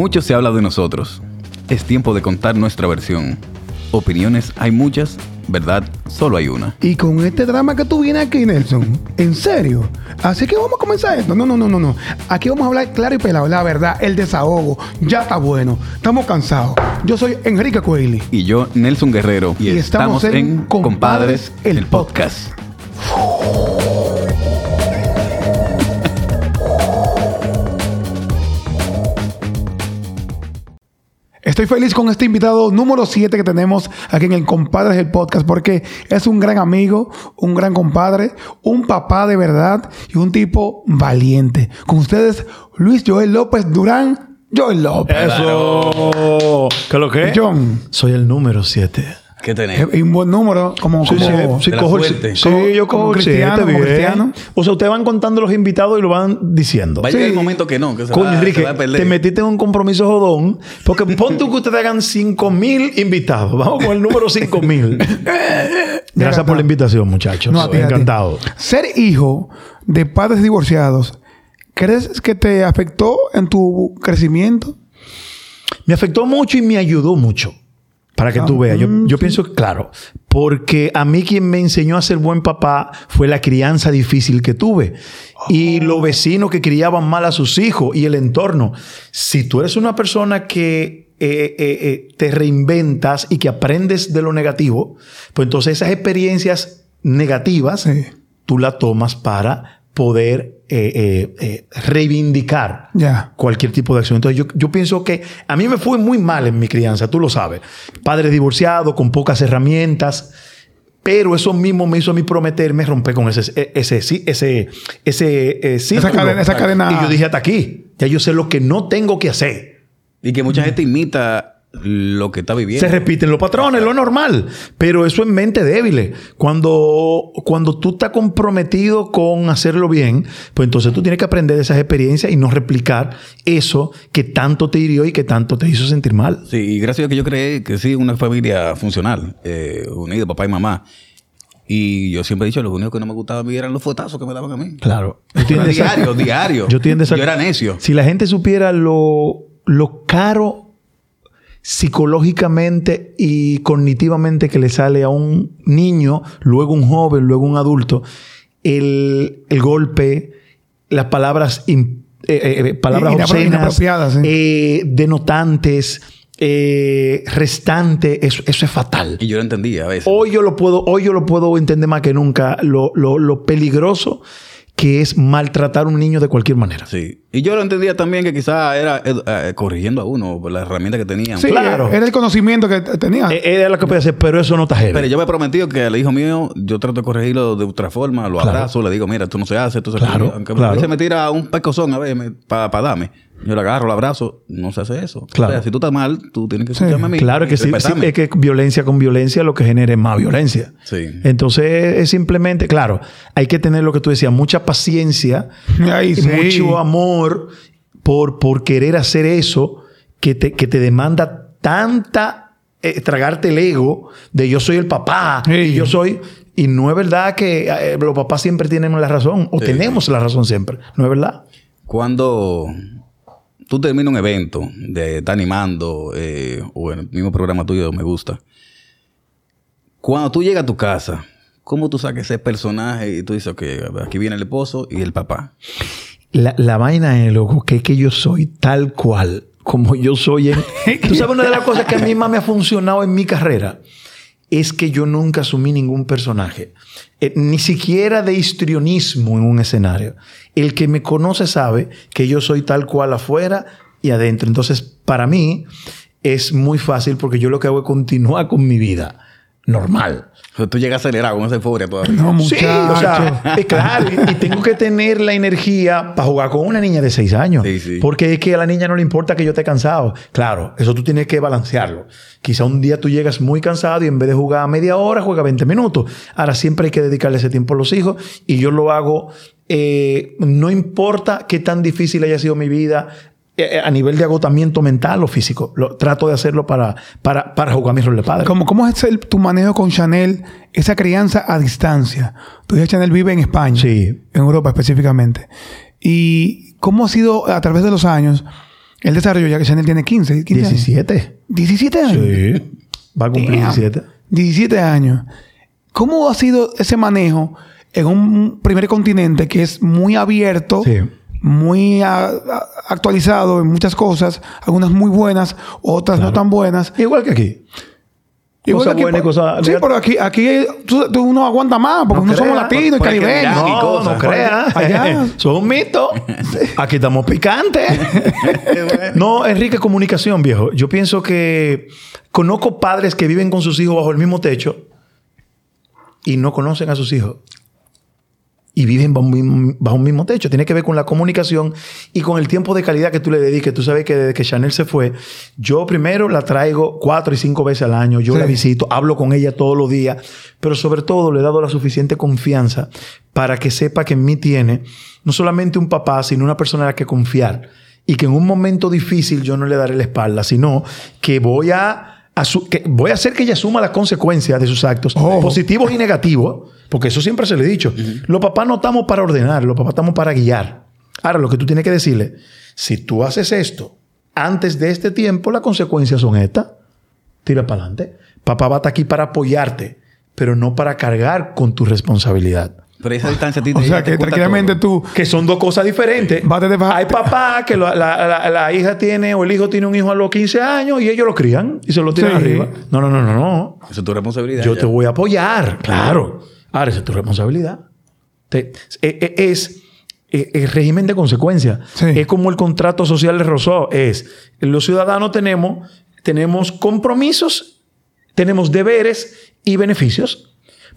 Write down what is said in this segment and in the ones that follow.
Mucho se habla de nosotros. Es tiempo de contar nuestra versión. Opiniones hay muchas, verdad solo hay una. Y con este drama que tú vienes aquí, Nelson, en serio. Así que vamos a comenzar esto. No, no, no, no, no. Aquí vamos a hablar claro y pelado, la verdad, el desahogo. Ya está bueno. Estamos cansados. Yo soy Enrique Coeli. Y yo, Nelson Guerrero. Y estamos en Compadres, el podcast. Estoy feliz con este invitado número 7 que tenemos aquí en el Compadres del Podcast porque es un gran amigo, un gran compadre, un papá de verdad y un tipo valiente. Con ustedes, Luis Joel López Durán. Joel López. Eso. ¿Qué es lo que es? John. Soy el número 7. ¿Qué Es tenés? un buen número, como, Sí, como, sí, cojo el- sí, Como- yo como cojo cristiano, siete, como bien. cristiano. O sea, ustedes van contando los invitados y lo van diciendo. Va a llegar Sí. el momento que no, que se, Coño, va, Enrique, se va a perder. te metiste en un compromiso jodón. Porque pon tú que ustedes hagan 5 mil invitados. Vamos con el número 5 mil. Gracias por la invitación, muchachos. No, a ti, a ti. Encantado. Ser hijo de padres divorciados, ¿crees que te afectó en tu crecimiento? Me afectó mucho y me ayudó mucho. Para que tú veas. Yo, yo pienso, claro, porque a mí quien me enseñó a ser buen papá fue la crianza difícil que tuve. Y los vecinos que criaban mal a sus hijos y el entorno. Si tú eres una persona que eh, eh, eh, te reinventas y que aprendes de lo negativo, pues entonces esas experiencias negativas Sí. tú las tomas para poder eh, eh, eh, reivindicar cualquier tipo de acción. Entonces yo, yo pienso que a mí me fue muy mal en mi crianza, tú lo sabes. Padre divorciado, con pocas herramientas, pero eso mismo me hizo a mí prometerme romper con ese, ese, ese, ese, ese eh, círculo. cadena- esa cadena- Y yo dije hasta aquí, ya yo sé lo que no tengo que hacer. Y que mucha gente imita lo que está viviendo. Se repiten los patrones, lo normal. Pero eso es mente débil. Cuando, cuando tú estás comprometido con hacerlo bien, pues entonces tú tienes que aprender de esas experiencias y no replicar eso que tanto te hirió y que tanto te hizo sentir mal. Sí, y gracias a que yo creé que sí, una familia funcional, eh, unida, papá y mamá. Y yo siempre he dicho, lo único que no me gustaba a mí eran los fuetazos que me daban a mí. Claro. Era diario, diario. Yo, tiendo esa- Yo era necio. Si la gente supiera lo, lo caro psicológicamente y cognitivamente que le sale a un niño, luego un joven, luego un adulto, el, el golpe, las palabras, im- eh, eh, palabras obscenas, eh, denotantes, eh, restantes, eso, eso es fatal. Y yo lo entendía a veces. Hoy yo lo puedo, hoy yo lo puedo entender más que nunca lo, lo- lo peligroso que es maltratar a un niño de cualquier manera. Sí. Y yo lo entendía también que quizás era edu- eh, corrigiendo a uno por las herramientas que tenían. Sí, Claro. era el conocimiento que tenía. Eh, Era lo que podía hacer, pero eso no está. Pero yo me he prometido que al hijo mío yo trato de corregirlo de otra forma, lo Claro. abrazo, le digo, mira, esto no se hace, esto se Claro, hace. Aunque claro. a veces me tira un pecozón a ver para darme. Yo lo agarro, lo abrazo, no se hace eso. Claro. O sea, si tú estás mal, tú tienes que Sí. escucharme a mí. Claro que sí, sí, es que violencia con violencia lo que genera es más violencia. Sí. Entonces es simplemente, claro, hay que tener lo que tú decías, mucha paciencia Ay, y sí. mucho amor por, por querer hacer eso que te, que te demanda tanta eh, tragarte el ego de yo soy el papá Sí. y yo soy y no es verdad que eh, los papás siempre tienen la razón o Sí. tenemos la razón siempre, no es verdad. Cuando tú terminas un evento de animando eh, o en el mismo programa tuyo Me Gusta, cuando tú llegas a tu casa, ¿cómo tú sacas ese personaje y tú dices, ok, aquí viene el esposo y el papá? La, la vaina es, loco, que es que yo soy tal cual como yo soy en... Tú sabes, una de las cosas que a mí más me ha funcionado en mi carrera es que yo nunca asumí ningún personaje. Eh, ni siquiera de histrionismo en un escenario. El que me conoce sabe que yo soy tal cual afuera y adentro. Entonces, para mí es muy fácil porque yo lo que hago es continuar con mi vida normal. O sea, tú llegas acelerado con esa euforia todavía. no, Sí, muchacho. o sea, es claro, y, y tengo que tener la energía para jugar con una niña de 6 años. Sí, sí. Porque es que a la niña no le importa que yo esté cansado. Claro, eso tú tienes que balancearlo. Quizá un día tú llegas muy cansado y en vez de jugar media hora, juega 20 minutos. Ahora siempre hay que dedicarle ese tiempo a los hijos y yo lo hago, eh, no importa qué tan difícil haya sido mi vida. Eh, a nivel de agotamiento mental o físico, lo, trato de hacerlo para, para, para jugar mi rol de padre. ¿Cómo, ¿Cómo es el- tu manejo con Chanel, esa crianza a distancia? Tu hija Chanel vive en España, Sí. en Europa específicamente. ¿Y cómo ha sido a través de los años El desarrollo ya que Chanel tiene 15, 15 años. 17. 17 años. Sí. Va a cumplir Damn. 17. 17 años. ¿Cómo ha sido ese manejo en un primer continente que es muy abierto, Sí. Muy a- a- actualizado en muchas cosas, algunas muy buenas, otras no tan buenas? Igual que aquí. Igual Cosas que aquí, buenas y por- cosas- Sí, pero aquí, aquí tú, tú no aguanta más porque No no, somos latinos y por- caribeños. cosas. no creas. Allá. Son un mito. Aquí estamos picantes. no, Enrique, comunicación, viejo. Yo pienso que conozco padres que viven con sus hijos bajo el mismo techo y no conocen a sus hijos. Y viven bajo un, mismo, bajo un mismo techo. Tiene que ver con la comunicación y con el tiempo de calidad que tú le dediques. Tú sabes que desde que Chanel se fue, yo primero la traigo cuatro y cinco veces al año. Yo Sí. la visito, hablo con ella todos los días. Pero sobre todo le he dado la suficiente confianza para que sepa que en mí tiene no solamente un papá, sino una persona a la que confiar. Y que en un momento difícil yo no le daré la espalda, sino que voy a, que voy a hacer que ella asuma las consecuencias de sus actos, Oh. positivos y negativos, porque eso siempre se le he dicho. Los papás no estamos para ordenar, los papás estamos para guiar. Ahora, lo que tú tienes que decirle, si tú haces esto antes de este tiempo, las consecuencias son estas. Tira para adelante. Papá va a estar aquí para apoyarte, pero no para cargar con tu responsabilidad. Pero esa distancia a ti O sea que tranquilamente todo. tú... Que son dos cosas diferentes. Hay papá que lo- la, la- la hija tiene o el hijo tiene un hijo a los 15 años y ellos lo crían y se lo tiran Sí. arriba. No, no, no, no, no. Eso es tu responsabilidad. Yo ya. te voy a apoyar, claro. Ahora, esa es tu responsabilidad. Te- e- e- es e- el régimen de consecuencias. Sí. Es como el contrato social de Rousseau. Es, los ciudadanos tenemos, tenemos compromisos, tenemos deberes y beneficios.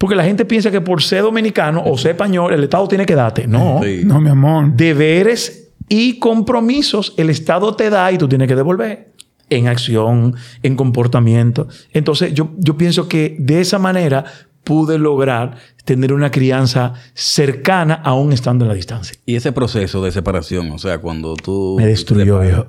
Porque la gente piensa que por ser dominicano o ser español, el Estado tiene que darte. No. Sí. No, mi amor. Deberes y compromisos el Estado te da y tú tienes que devolver en acción, en comportamiento. Entonces, yo, yo pienso que de esa manera pude lograr tener una crianza cercana aún estando en la distancia. Y ese proceso de separación, o sea, cuando tú... Me destruyó, viejo.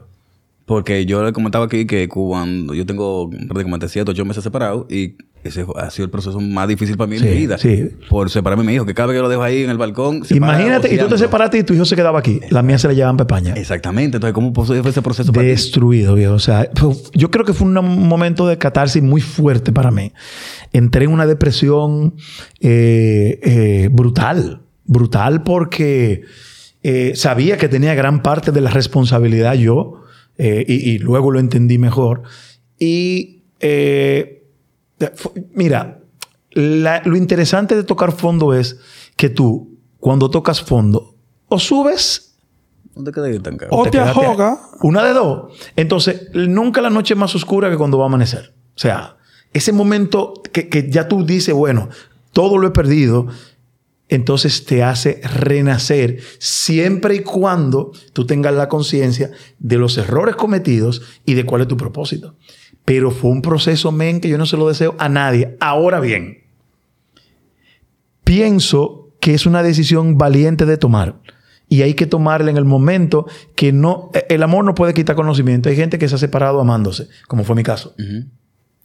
Porque yo le comentaba aquí que cuando yo tengo prácticamente 7, 8 meses separados y ese ha sido el proceso más difícil para mí Sí, en mi vida. sí. Por separarme de mi hijo, que cada vez que lo dejo ahí en el balcón... Imagínate, y tú te separaste y tu hijo se quedaba aquí. La mía se la llevaban para España. Exactamente. Entonces, ¿cómo fue ese proceso para ti? Destruido, viejo. O sea, yo creo que fue un momento de catarsis muy fuerte para mí. Entré en una depresión eh, eh, brutal. Brutal porque eh, sabía que tenía gran parte de la responsabilidad yo eh, y, y luego lo entendí mejor. Y eh, mira, la- lo interesante de tocar fondo es que tú, cuando tocas fondo, o subes. O te ahoga. Una de dos. Entonces, nunca la noche es más oscura que cuando va a amanecer. O sea, ese momento que, que ya tú dices, bueno, todo lo he perdido, entonces te hace renacer siempre y cuando tú tengas la conciencia de los errores cometidos y de cuál es tu propósito. Pero fue un proceso, men, que yo no se lo deseo a nadie. Ahora bien, pienso que es una decisión valiente de tomar. Y hay que tomarla en el momento que no... eh, El amor no puede quitar conocimiento. Hay gente que se ha separado amándose, como fue mi caso.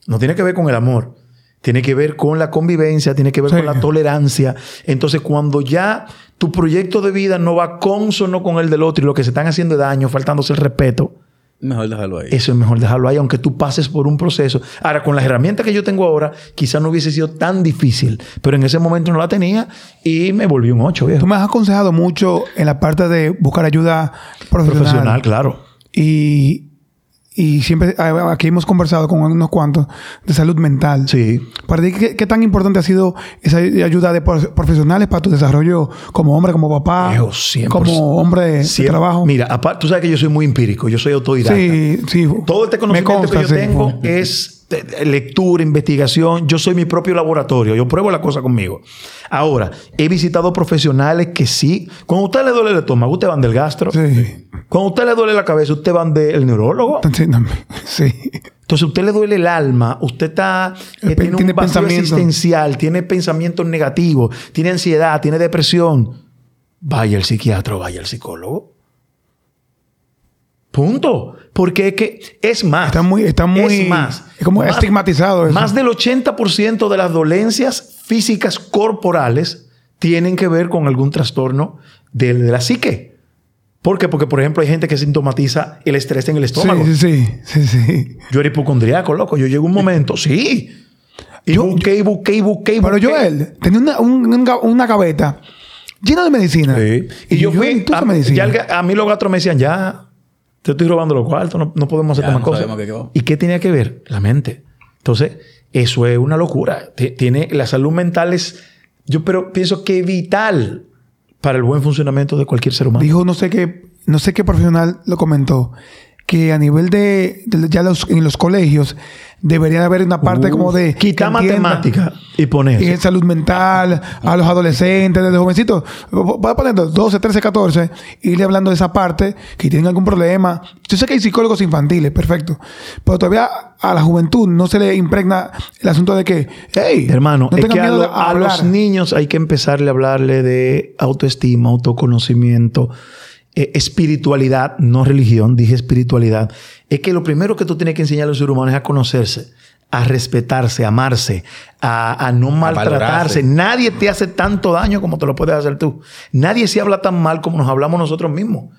No tiene que ver con el amor. Tiene que ver con la convivencia, tiene que ver Sí. con la tolerancia. Entonces, cuando ya tu proyecto de vida no va consono con el del otro y lo que se están haciendo es daño, faltándose el respeto, Mejor dejarlo ahí. eso es mejor dejarlo ahí, aunque tú pases por un proceso. Ahora, con las herramientas que yo tengo ahora, quizás no hubiese sido tan difícil, pero en ese momento no la tenía y me volví un 8, viejo. Tú me has aconsejado mucho en la parte de buscar ayuda profesional. Profesional, claro. Y, y siempre a- aquí hemos conversado con unos cuantos de salud mental. Sí. Para ti, ¿qué, qué tan importante ha sido esa ayuda de profesionales para tu desarrollo como hombre, como papá, Viejo, 100%. como hombre de trabajo? Mira, aparte, tú sabes que yo soy muy empírico, yo soy autodidacta. sí, sí. Todo este conocimiento consta, que yo sí. tengo es lectura, investigación. Yo soy mi propio laboratorio. Yo pruebo la cosa conmigo. Ahora, he visitado profesionales que sí. Cuando a usted le duele el estómago, usted van del gastro. Sí. Cuando a usted le duele la cabeza, usted van del neurólogo. Sí, sí. Entonces, a usted le duele el alma, usted está, El eh, tiene un vacío pensamiento. existencial, tiene pensamientos negativos, tiene ansiedad, tiene depresión. Vaya al psiquiatra vaya al psicólogo. Punto. Porque es que es más. Está muy- está muy- Es más. es como Más- estigmatizado eso. Más del 80% de las dolencias físicas corporales tienen que ver con algún trastorno de, de la psique. ¿Por qué? Porque, por ejemplo, hay gente que sintomatiza el estrés en el estómago. Sí, sí, sí. Yo era hipocondriaco, loco. Yo llegué a un momento, sí. Y Yo- busqué, y busqué, y busqué, y Pero busqué. Joel, tenía una, un- una gaveta llena de medicina. Sí. Y yo fui. ¿tú A, ya el a mí los gatos me decían, ya, te estoy robando los cuartos, no, no podemos hacer Ya, más no cosas. qué. ¿Y qué tenía que ver? La mente. Entonces, eso es una locura. T- Tiene, la salud mental es, yo pero pienso que vital para el buen funcionamiento de cualquier ser humano. Dijo, no sé qué, no sé qué profesional lo comentó, que a nivel de, de- ya los, en los colegios debería haber una parte como de Quitar matemática y poner. y en salud mental, a los adolescentes, desde jovencitos. Voy a poner 12, 13, 14, irle hablando de esa parte, que tienen algún problema. Yo sé que hay psicólogos infantiles, perfecto. Pero todavía a la juventud no se le impregna el asunto de que, hey, Hermano, no es que a, lo- a los niños hay que empezarle a hablarle de autoestima, autoconocimiento, eh, espiritualidad, no religión, dije espiritualidad. Es que lo primero que tú tienes que enseñar a los seres humanos es a conocerse, a respetarse, a amarse, a, a no maltratarse. valorarse. Nadie te hace tanto daño como te lo puedes hacer tú. Nadie se habla tan mal como nos hablamos nosotros mismos.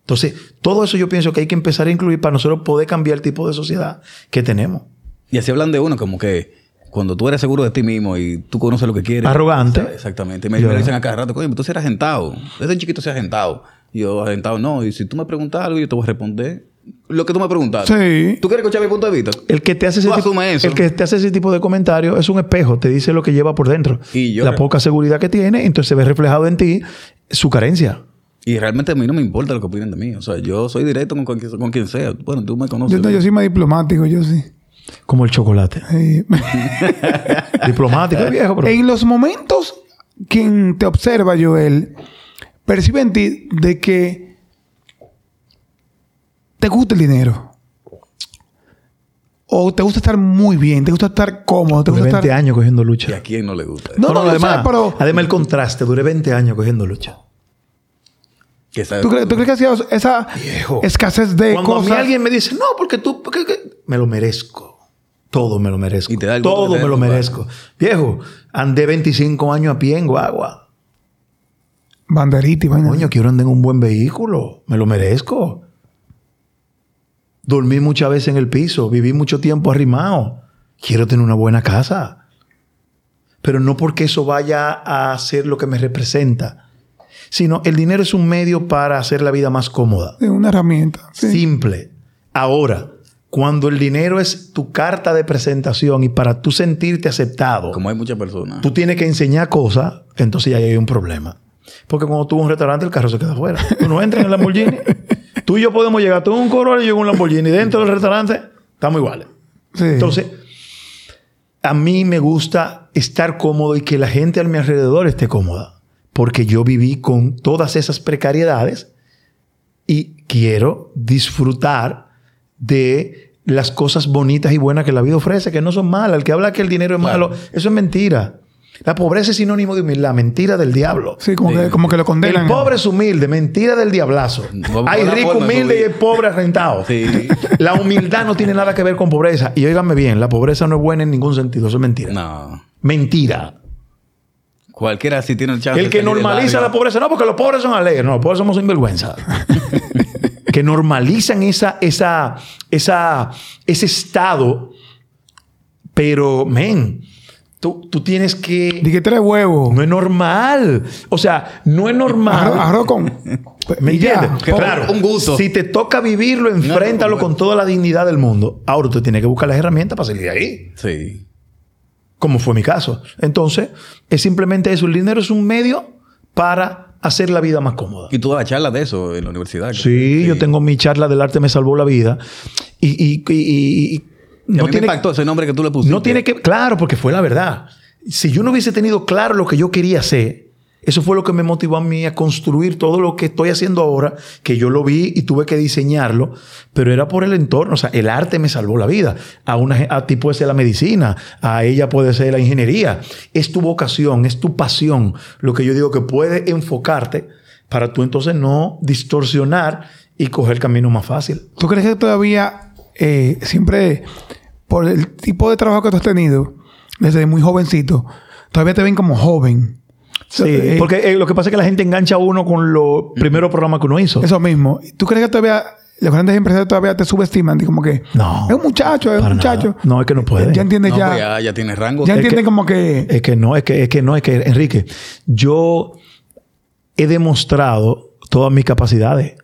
Entonces, todo eso yo pienso que hay que empezar a incluir para nosotros poder cambiar el tipo de sociedad que tenemos. Y así hablan de uno como que cuando tú eres seguro de ti mismo y tú conoces lo que quieres. Arrogante. Exactamente. Me, Ya. me dicen acá rato, coño, tú eres agentado. Desde chiquito seas agentado. Y yo, agentado no. Y si tú me preguntas algo, yo te voy a responder lo que tú me preguntaste. Sí. ¿Tú quieres escuchar mi punto de vista? El que te hace ese Tú tipo, eso. el que te hace ese tipo de comentario es un espejo, te dice lo que lleva por dentro. Y yo- la poca seguridad que tiene, entonces se ve reflejado en ti su carencia. Y realmente a mí no me importa lo que opinen de mí. O sea, yo soy directo con, cualquier- con quien sea. Bueno, tú me conoces. Yo, no, yo soy más diplomático, yo sí. Como el chocolate. Sí. Diplomático, viejo, pero En los momentos quien te observa, Joel, percibe en ti de que te gusta el dinero. O te gusta estar muy bien, te gusta estar cómodo, te duré gusta 20 estar... años cogiendo ¿Y lucha. a quién no le gusta? No, no, sé, además, pero- además el contraste, duré 20 años cogiendo lucha. ¿Tú, crees, tú crees que hacía esa Viejo. escasez de Cuando a cosas? mí alguien me dice, no, porque tú, porque, que-". me lo merezco. Todo me lo merezco. Y te da el gusto Todo me lo merezco. Viejo, andé 25 años a pie en Guagua. Banderita y vaina. Coño, quiero andar en un buen vehículo. Me lo merezco. Dormí muchas veces en el piso. Viví mucho tiempo arrimado. Quiero tener una buena casa. Pero no porque eso vaya a ser lo que me representa. Sino el dinero es un medio para hacer la vida más cómoda. Es una herramienta. sí. Simple. Ahora, cuando el dinero es tu carta de presentación y para tú sentirte aceptado, Como hay muchas personas. tú tienes que enseñar cosas, entonces ya hay un problema. Porque cuando tú vas a un restaurante, el carro se queda afuera. Tú no entras en el Lamborghini. tú y yo podemos llegar. Tú en un Corolla y yo en un Lamborghini. Dentro del restaurante, estamos iguales. Sí. Entonces, a mí me gusta estar cómodo y que la gente a mi alrededor esté cómoda. Porque yo viví con todas esas precariedades y quiero disfrutar de las cosas bonitas y buenas que la vida ofrece, que no son malas. El que habla que el dinero es Claro. malo, eso es mentira. La pobreza es sinónimo de humildad, mentira del diablo. Sí, como, Sí. Que, como que lo condenan. El pobre es humilde, mentira del diablazo. Hay rico humilde y hay pobre rentado. Sí. La humildad no tiene nada que ver con pobreza. Y óigame bien, la pobreza no es buena en ningún sentido, eso es mentira. No. Mentira. Cualquiera sí tiene el chance. El que normaliza la pobreza, no, porque los pobres son alegres, no, los pobres somos sinvergüenza. que normalizan esa, esa, esa, ese estado, pero, men, tú, tú tienes que. Di que tres huevos. No es normal. O sea, no es normal. Arroz, con... ¿Me entiendes? Claro. un gusto. Si te toca vivirlo, enfréntalo con toda la dignidad del mundo. Ahora tú tienes que buscar las herramientas para salir de ahí. Sí. Como fue mi caso. Entonces, es simplemente eso. El dinero es un medio para hacer la vida más cómoda. Y tú das charlas de eso en la universidad. Sí, yo tengo mi charla del arte me salvó la vida. Y, y- y- y- no mí me tiene, impactó ese nombre que tú le pusiste. no tiene que... Claro, porque fue la verdad. Si yo no hubiese tenido claro lo que yo quería hacer, eso fue lo que me motivó a mí a construir todo lo que estoy haciendo ahora, que yo lo vi y tuve que diseñarlo, pero era por el entorno. O sea, el arte me salvó la vida. A, una, a ti puede ser la medicina, a ella puede ser la ingeniería. Es tu vocación, es tu pasión, lo que yo digo que puede enfocarte para tú entonces no distorsionar y coger el camino más fácil. ¿Tú crees que todavía, eh, siempre, por el tipo de trabajo que tú has tenido, desde muy jovencito, todavía te ven como joven? Sí, Eh, porque eh, lo que pasa es que la gente engancha a uno con los primeros programas que uno hizo. Eso mismo. ¿Tú crees que todavía los grandes empresarios todavía te subestiman? Y Como que No. es un muchacho, es un muchacho. nada. No, es que no puede. Ya entiendes No, ya. ya, ya tiene rango. ya Es entienden que- como que. Es que no, es que, es que no, es que, Enrique, yo he demostrado todas mis capacidades.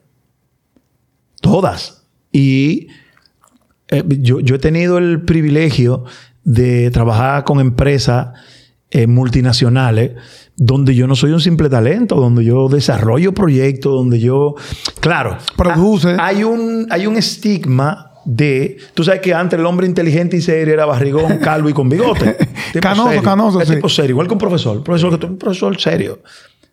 Todas. Y eh, yo, yo he tenido el privilegio de trabajar con empresas eh, multinacionales donde yo no soy un simple talento, donde yo desarrollo proyectos, donde yo... Claro. Produce. ha- Hay un, hay un estigma de... Tú sabes que antes el hombre inteligente y serio era barrigón, calvo y con bigote. Canoso, serio. canoso, Es sí. tipo serio. Igual que un profesor. Profesor, que tú- un profesor serio.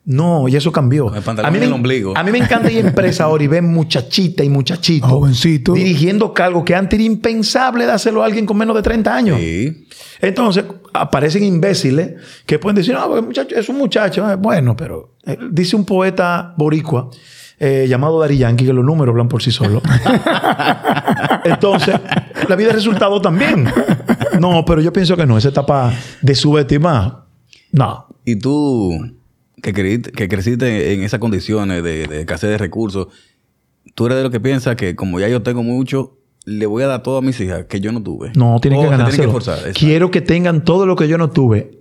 No, y eso cambió. El pantalón mí me, el ombligo. A mí me encanta ir a empresa ahora y ver muchachita y muchachito. Jovencito. Dirigiendo cargos que antes era impensable dárselo a alguien con menos de 30 años. Sí. Entonces aparecen imbéciles que pueden decir, no, muchacho es un muchacho. Eh, Bueno, pero eh, dice un poeta boricua eh, llamado Dari Yankee que los números hablan por sí solos. Entonces, la vida es resultado también. No, pero yo pienso que no. Esa etapa de subestimar. No. Y tú, que, cre- que creciste en esas condiciones de, de escasez de recursos, tú eres de los que piensa que como ya yo tengo mucho, le voy a dar todo a mis hijas que yo no tuve. No, tienen O que. Tienen exacto. Quiero que tengan todo lo que yo no tuve,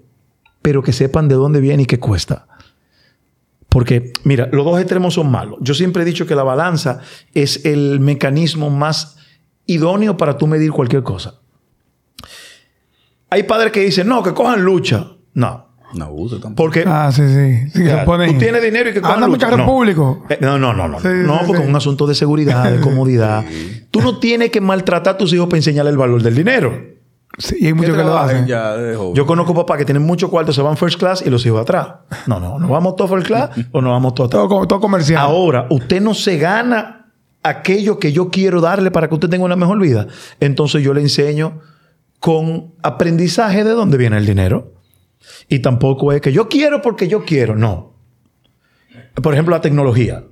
pero que sepan de dónde viene y qué cuesta. Porque, mira, los dos extremos son malos. Yo siempre he dicho que la balanza es el mecanismo más idóneo para tú medir cualquier cosa. Hay padres que dicen, no, que cojan lucha. No. No uso tampoco. Porque Ah, sí, sí. sí que ya, se ponen- tú tienes dinero y que cojan Anda mi lucha. carro no. público. Eh, no, no, no, no. Sí, no, sí, porque sí. es un asunto de seguridad, de comodidad. Tú no tienes que maltratar a tus hijos para enseñarle el valor del dinero. Sí, y hay ¿Qué muchos que lo hacen. ya? Yo conozco papás que tienen mucho cuarto, se van first class y los hijos atrás. No, no, no vamos todos first class o no vamos todos atrás. Todo, todo comercial. Ahora, usted no se gana aquello que yo quiero darle para que usted tenga una mejor vida. Entonces yo le enseño con aprendizaje de dónde viene el dinero. Y tampoco es que yo quiero porque yo quiero. No. Por ejemplo, la tecnología.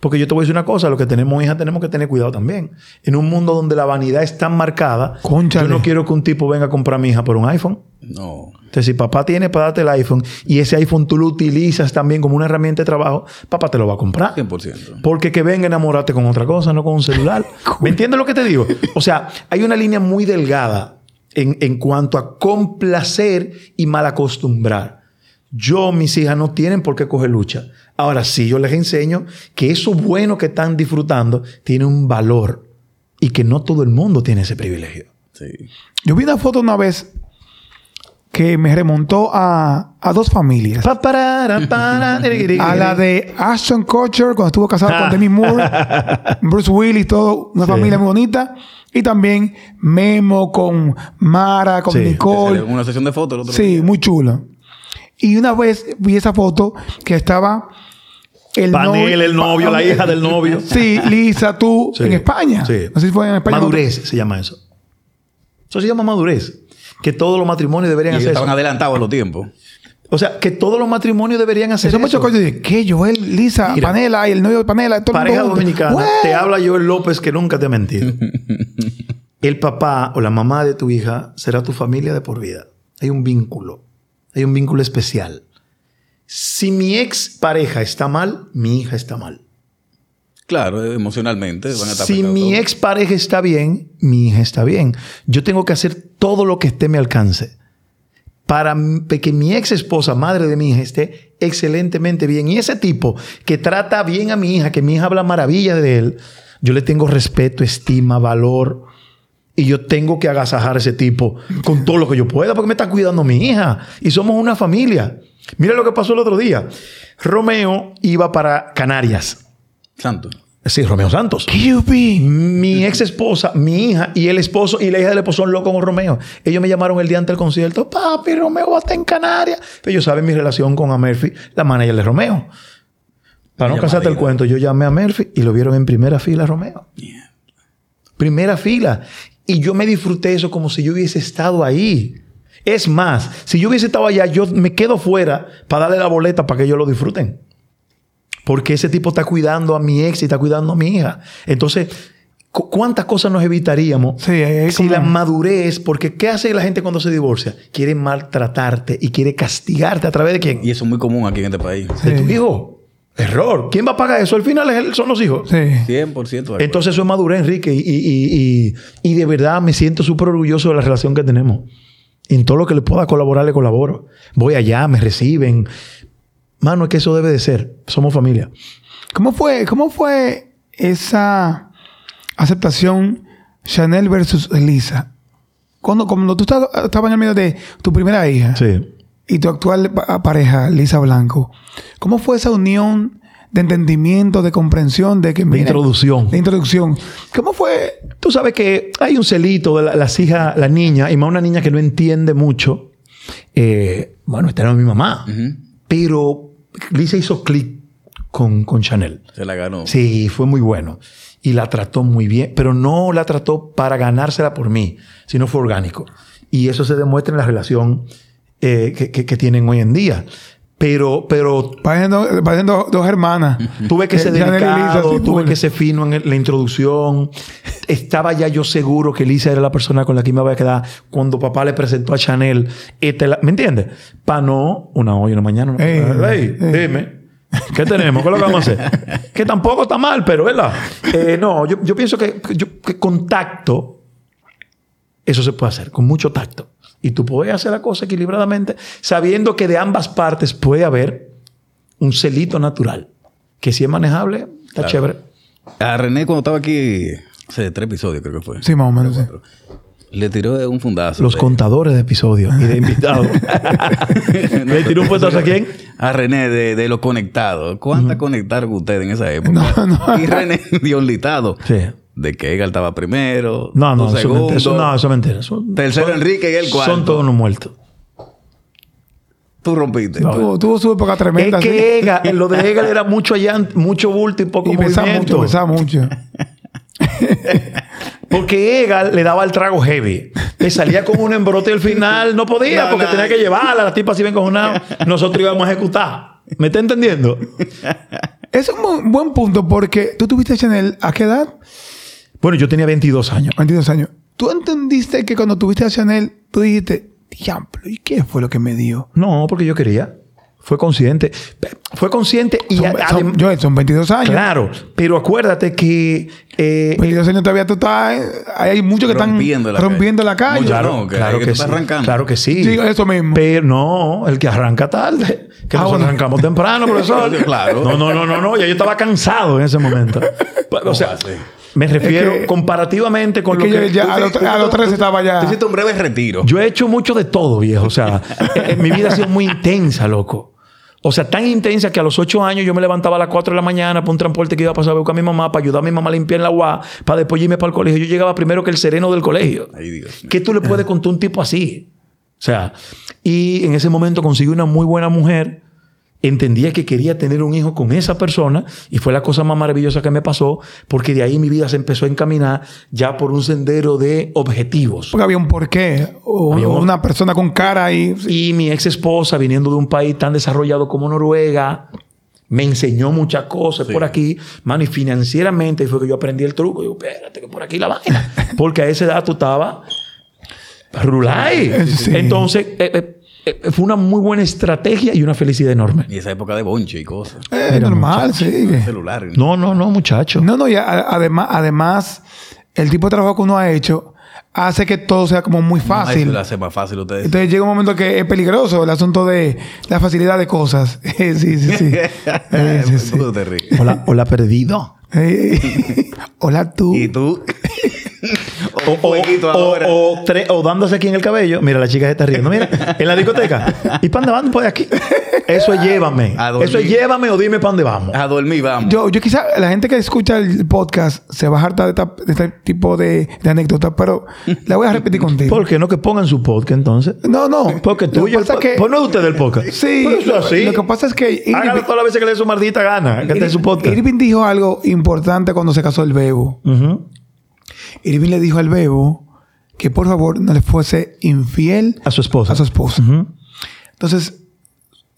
Porque yo te voy a decir una cosa, los que tenemos hijas tenemos que tener cuidado también. En un mundo donde la vanidad es tan marcada, Cónchale. yo no quiero que un tipo venga a comprar a mi hija por un iPhone. No. Entonces, si papá tiene para darte el iPhone y ese iPhone tú lo utilizas también como una herramienta de trabajo, papá te lo va a comprar. 100%. Porque que venga a enamorarte con otra cosa, no con un celular. ¿Me entiendes lo que te digo? O sea, hay una línea muy delgada en, en cuanto a complacer y malacostumbrar. Yo, mis hijas no tienen por qué coger lucha. Ahora sí, yo les enseño que eso bueno que están disfrutando tiene un valor y que no todo el mundo tiene ese privilegio. Sí. Yo vi una foto una vez que me remontó a, a dos familias. A la de Ashton Kutcher cuando estuvo casado Ah. con Demi Moore, Bruce Willis, todo, una Sí. familia muy bonita. Y también Memo con Mara, con Sí. Nicole. Una sesión de fotos el otro Sí, día. muy chulo. Y una vez vi esa foto que estaba el Panel, el novio, la hija del novio. Sí, Lisa, tú, Sí. en España. Sí. No sé si fue en España. Madurez se llama eso. Eso se llama madurez. Que todos los matrimonios Y deberían ellos hacer estaban eso. adelantados a los tiempos. O sea, que todos los matrimonios deberían hacer Eso muchas cosas de ¿qué? Joel, Lisa, Mira. Panela y el novio de Panela. Todo el Pareja mundo junto. dominicana. Te habla Joel López que nunca te ha mentido. el papá o la mamá de tu hija será tu familia de por vida. Hay un vínculo. Hay un vínculo especial. Si mi ex pareja está mal, mi hija está mal. Claro, emocionalmente van a estar Si mi ex pareja está bien, mi hija está bien. Yo tengo que hacer todo lo que esté a mi alcance para que mi ex esposa, madre de mi hija, esté excelentemente bien. Y ese tipo que trata bien a mi hija, que mi hija habla maravilla de él, yo le tengo respeto, estima, valor. Y yo tengo que agasajar a ese tipo con todo lo que yo pueda, porque me está cuidando mi hija. Y somos una familia. Mira lo que pasó el otro día. Romeo iba para Canarias. Santo. Sí, Romeo Santos. QB. Mi ex esposa, mi hija y el esposo y la hija del esposo son locos con Romeo. Ellos me llamaron el día antes del concierto. Papi, Romeo va a estar en Canarias. Pero ellos saben mi relación con a Murphy, la manager de Romeo. Para no casarte el cuento, yo llamé a Murphy y lo vieron en primera fila Romeo. Primera fila. Y yo me disfruté eso como si yo hubiese estado ahí. Es más, si yo hubiese estado allá, yo me quedo fuera para darle la boleta para que ellos lo disfruten. Porque ese tipo está cuidando a mi ex y está cuidando a mi hija. Entonces, cu- ¿cuántas cosas nos evitaríamos Sí, si como- la madurez, porque ¿qué hace la gente cuando se divorcia? Quiere maltratarte y quiere castigarte a través de quién? Y eso es muy común aquí en este país. De tu hijo. Error. ¿Quién va a pagar eso? Al final es él- son los hijos. Sí. 100% de acuerdo. Entonces eso es madurez, Enrique. Y, y- y- y- y de verdad me siento súper orgulloso de la relación que tenemos. En todo lo que le pueda colaborar, le colaboro. Voy allá, me reciben. Mano, es que eso debe de ser. Somos familia. ¿Cómo fue, cómo fue esa aceptación Chanel versus Lisa? Cuando, cuando tú estabas, en el medio de tu primera hija Sí. y tu actual pa- pareja, Lisa Blanco, ¿cómo fue esa unión de entendimiento, de comprensión, de que... De introducción. De introducción. ¿Cómo fue? Tú sabes que hay un celito de la- las hijas, la niña, y más una niña que no entiende mucho. Eh, bueno, esta era mi mamá. Pero Lisa hizo clic con, con Chanel. Se la ganó. Sí, fue muy bueno. Y la trató muy bien, pero no la trató para ganársela por mí, sino fue orgánico. Y eso se demuestra en la relación eh, que, que- que tienen hoy en día. Pero, pero Parecen dos, parecen dos- dos hermanas. tuve que ser y Lisa, delicado, sí, tuve que ser fino en la introducción. Estaba ya yo seguro que Lisa era la persona con la que me iba a quedar cuando papá le presentó a Chanel. Esta es la- ¿Me entiendes? Para no, una hoy, una mañana. una- Ey, Ey, ey. dime. ¿Qué tenemos? ¿Qué es lo que vamos a hacer? que tampoco está mal, pero ¿verdad? Eh, no, yo, yo pienso que, que yo- que con tacto, eso se puede hacer, con mucho tacto. Y tú puedes hacer la cosa equilibradamente, sabiendo que de ambas partes puede haber un celito natural. Que si es manejable, está Claro. chévere. A René, cuando estaba aquí, hace tres episodios creo que fue. Sí, más o menos. sí. Le tiró de un fundazo. Los de- contadores de episodios y de invitados. ¿Le tiró un puestazo a quién? A René de, de lo conectado. ¿Cuántas conectaron ustedes en esa época? No, no. Y René dio un litado. Sí. De que Egal estaba primero. No, no, eso. Eso- no, eso es mentira. Eso- Tercero son- Enrique y el cuarto. Son todos unos muertos. Tú rompiste. Tuvo, tuvo su época tremenda. Es sí. que Egal, lo de Egal era mucho allá, mucho bulto y poco Y pesaba mucho, pesaba mucho. Porque Egal le daba el trago heavy. Le salía con un embrote al final. No podía No, porque no. tenía que llevarla. Las tipas se iban cojonadas. Nosotros íbamos a ejecutar. ¿Me está entendiendo? Es un bu- buen punto porque tú tuviste Chanel a qué edad? Bueno, yo tenía 22 años. 22 años. ¿Tú entendiste que cuando tuviste a Chanel, tú dijiste, diablo, ¿y qué fue lo que me dio? No, porque yo quería. Fue consciente. Fue consciente y Son, son- Joel, son 22 años. Claro, pero acuérdate que eh, 22 años todavía tú estás... eh, Hay muchos que están Rompiendo la rompiendo la calle. Mucho Claro, no, que- claro que que, sí. arrancando. Claro que sí. Sí, eso mismo. Pero no, el que arranca tarde. Que Ah, nosotros bueno. arrancamos temprano, profesor. Claro. No, no, no, no, no. Ya yo estaba cansado en ese momento. O sea, me refiero Es que- comparativamente con es lo que que... ya- a los- a los 13 estaba ya- Tú hiciste un breve retiro. Yo he hecho mucho de todo, viejo. O sea, eh, mi vida ha sido muy intensa, loco. O sea, tan intensa que a los ocho años yo me levantaba a las 4 de la mañana para un transporte que iba a pasar a buscar a mi mamá, para ayudar a mi mamá a limpiar la UA, para después irme para el colegio. Yo llegaba primero que el sereno del colegio. Ay, Dios. ¿Qué tú le puedes contar a un tipo así? O sea, y en ese momento conseguí una muy buena mujer. Entendía que quería tener un hijo con esa persona y fue la cosa más maravillosa que me pasó porque de ahí mi vida se empezó a encaminar ya por un sendero de objetivos. Porque había un porqué. O, Había un- o una persona con cara ahí. Y mi ex esposa, viniendo de un país tan desarrollado como Noruega, me enseñó muchas cosas por aquí, mano, y financieramente fue que yo aprendí el truco. Digo, espérate, que por aquí la vaina. Porque a esa edad tú estabas rulay. Sí. Entonces, eh, eh, fue una muy buena estrategia y una felicidad enorme. Y esa época de bonche y cosas. Eh, normal, sí. Celular. No, no, no, muchacho. No, no, y a- además, además, el tipo de trabajo que uno ha hecho hace que todo sea como muy fácil. se lo hace más fácil ustedes. Entonces llega un momento que es peligroso el asunto de la facilidad de cosas. sí, sí, sí. Eh, sí, sí. Ríes. Hola, hola perdido. Eh, Hola tú. Y tú. O, Un jueguito o- ahora. o tre- o dándose aquí en el cabello. Mira, la chica se está riendo. Mira, en la discoteca. ¿Y para dónde van? Pues aquí. Eso es llévame. Eso es llévame o dime para dónde vamos. A dormir, vamos. Yo, yo quizá la gente que escucha el podcast se va a hartar de, esta- de este tipo de, de anécdotas, pero la voy a repetir contigo. ¿Por qué no que pongan su podcast entonces? No, no. Porque Lo que tuyo. pasa es que- Pues no es usted del podcast. Sí, Pero eso es así. lo que pasa es que Hágalo Irving, todas las veces que le dé su maldita gana. Que esté en su podcast. Irving dijo algo importante cuando se casó el Bebo. Ujú. Irving le dijo al Bebo que por favor no le fuese infiel A su esposa. a su esposa. Entonces,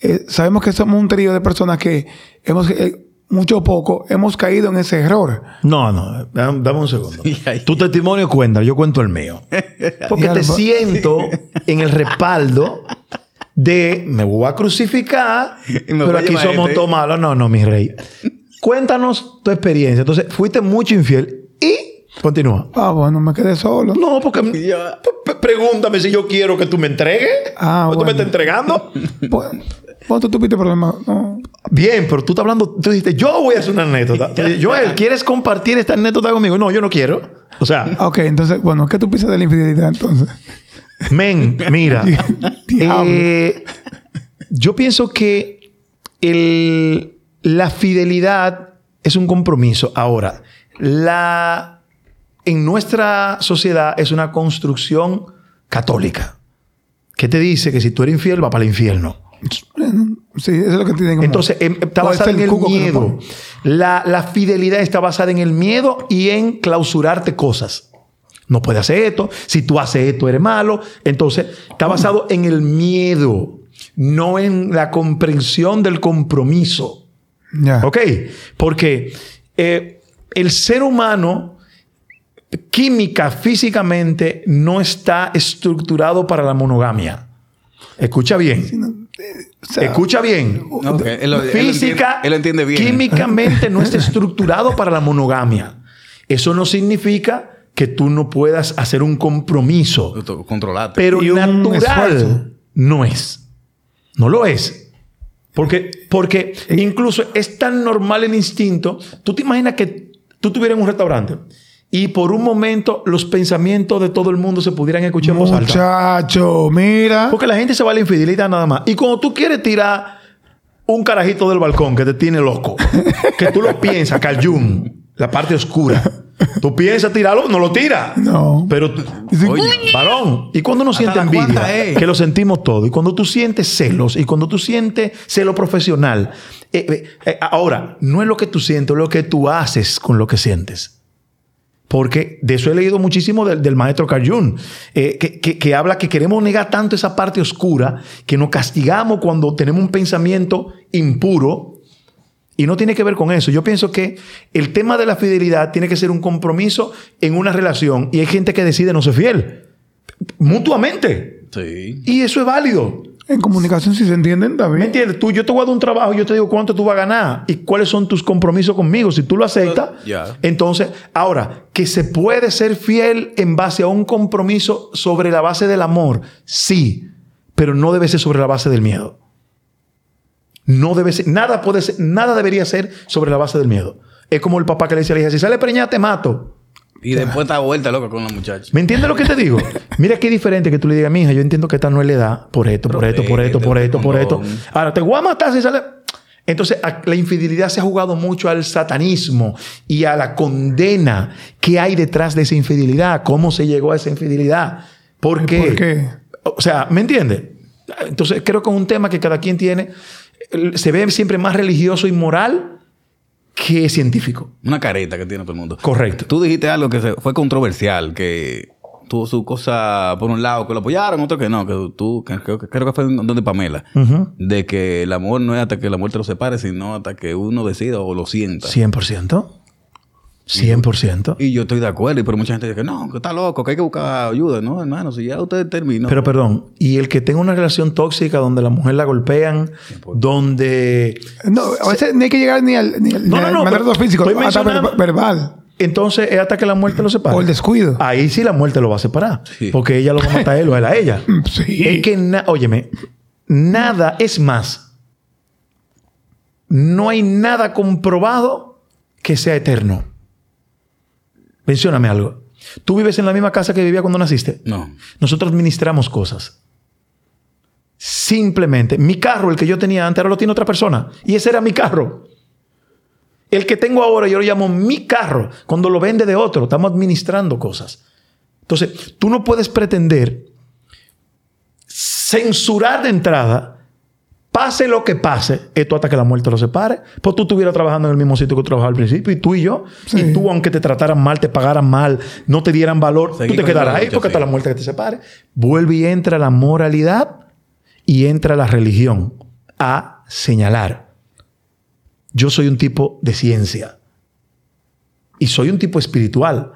eh, sabemos que somos un trío de personas que hemos eh, mucho o poco, hemos caído en ese error. No, no, dame, un segundo. Ahí- Tu testimonio cuenta, yo cuento el mío. Porque te siento en el respaldo de me voy a crucificar, Y me pero aquí somos este. todos malos. No, no, mi rey. Cuéntanos tu experiencia. Entonces, fuiste mucho infiel y continúa. Ah, bueno, me quedé solo. No, porque Ya. pregúntame si yo quiero que tú me entregues. Ah, ¿O tú me bueno. estás entregando? Pues tú tuviste problemas. No. Bien, pero tú estás hablando, tú dijiste, yo voy a hacer una anécdota. Joel, ¿quieres compartir esta anécdota conmigo? No, yo no quiero. O sea, Ok, entonces, bueno, ¿qué tú piensas de la infidelidad entonces? Men, mira. Eh, yo pienso que el- la fidelidad es un compromiso. Ahora, la, en nuestra sociedad es una construcción católica que te dice que si tú eres infiel, va para el infierno. Sí, eso es lo que tienen Entonces, em, está basada en el miedo. La, la fidelidad está basada en el miedo y en clausurarte cosas. No puedes hacer esto. Si tú haces esto, eres malo. Entonces, está basado en el miedo, no en la comprensión del compromiso. Ya. ¿Ok? Porque eh, el ser humano, química, físicamente, no está estructurado para la monogamia. Escucha bien. O sea, Escucha bien. Él él Física, entiende- él lo entiende bien. químicamente no está estructurado para la monogamia. Eso no significa que tú no puedas hacer un compromiso, Controlate. pero esfuerzo. natural no es. No lo es. Porque, porque incluso es tan normal el instinto. Tú te imaginas que tú estuvieras en un restaurante y por un momento los pensamientos de todo el mundo se pudieran escuchar en voz alta. Muchacho, mira. Porque la gente se va a la infidelidad nada más. Y cuando tú quieres tirar un carajito del balcón que te tiene loco, que tú lo piensas, Jung, la parte oscura, tú piensas tirarlo, no lo tiras. No. Pero, Oye. varón, y cuando uno siente envidia, eh. que lo sentimos todo, y cuando tú sientes celos, y cuando tú sientes celo profesional, eh, eh, eh, ahora, no es lo que tú sientes, es lo que tú haces con lo que sientes. Porque de eso he leído muchísimo del, del maestro Carl Jung, eh, que, que- que habla que queremos negar tanto esa parte oscura que nos castigamos cuando tenemos un pensamiento impuro y no tiene que ver con eso. Yo pienso que el tema de la fidelidad tiene que ser un compromiso en una relación y hay gente que decide no ser fiel mutuamente Sí. y eso es válido. En comunicación, si se entienden, está ¿Me entiendes? Tú, yo te voy a dar un trabajo y yo te digo cuánto tú vas a ganar y cuáles son tus compromisos conmigo. Si tú lo aceptas, Ya. entonces, ahora, que se puede ser fiel en base a un compromiso sobre la base del amor, sí, pero no debe ser sobre la base del miedo. No debe ser, nada puede ser, nada debería ser sobre la base del miedo. Es como el papá que le dice a la hija, si sale preñada te mato. Y después está vuelta loca con la muchacha. ¿Me entiendes lo que te digo? Mira qué diferente que tú le digas mi hija, yo entiendo que esta no es la edad, por esto, por esto, por esto, por esto, por esto. Ahora te voy a matar si sale. Entonces, la infidelidad se ha jugado mucho al satanismo y a la condena que hay detrás de esa infidelidad, cómo se llegó a esa infidelidad. ¿Por qué? ¿Por qué? O sea, ¿me entiendes? Entonces, creo que es un tema que cada quien tiene, se ve siempre más religioso y moral que científico. Una careta que tiene todo el mundo. Correcto. Tú dijiste algo que fue controversial, que tuvo su cosa por un lado que lo apoyaron, otro que no, que tú, que- creo, que- creo que fue donde Pamela, Ujú. de que el amor no es hasta que la muerte lo separe, sino hasta que uno decida o lo sienta. 100%. 100%. Y yo estoy de acuerdo, pero mucha gente dice que no, que está loco, que hay que buscar ayuda. No, hermano, si ya usted terminó. Pero perdón, y el que tenga una relación tóxica donde la mujer la golpean, donde... No, a veces ni hay que llegar ni al, ni al, No, ni no, al no, físico, estoy hasta ver- verbal. Entonces es hasta que la muerte lo separe. O el descuido. Ahí sí la muerte lo va a separar. Sí. Porque ella lo va a matar a él o él a ella. Sí. Es que, na- óyeme, nada es más. No hay nada comprobado que sea eterno. Mencióname algo. ¿Tú vives en la misma casa que vivía cuando naciste? No. Nosotros administramos cosas. Simplemente, mi carro, el que yo tenía antes, ahora lo tiene otra persona. Y ese era mi carro. El que tengo ahora, yo lo llamo mi carro. Cuando lo vende de otro, estamos administrando cosas. Entonces, tú no puedes pretender censurar de entrada, pase lo que pase, esto hasta que la muerte lo separe. Pues tú estuvieras trabajando en el mismo sitio que trabajaba al principio, y tú y yo, Sí. y tú, aunque te trataran mal, te pagaran mal, no te dieran valor, Seguí tú te quedarás ahí porque hasta la muerte que te separe. Vuelve y entra la moralidad y entra la religión a señalar. yo soy un tipo de ciencia. Y soy un tipo espiritual.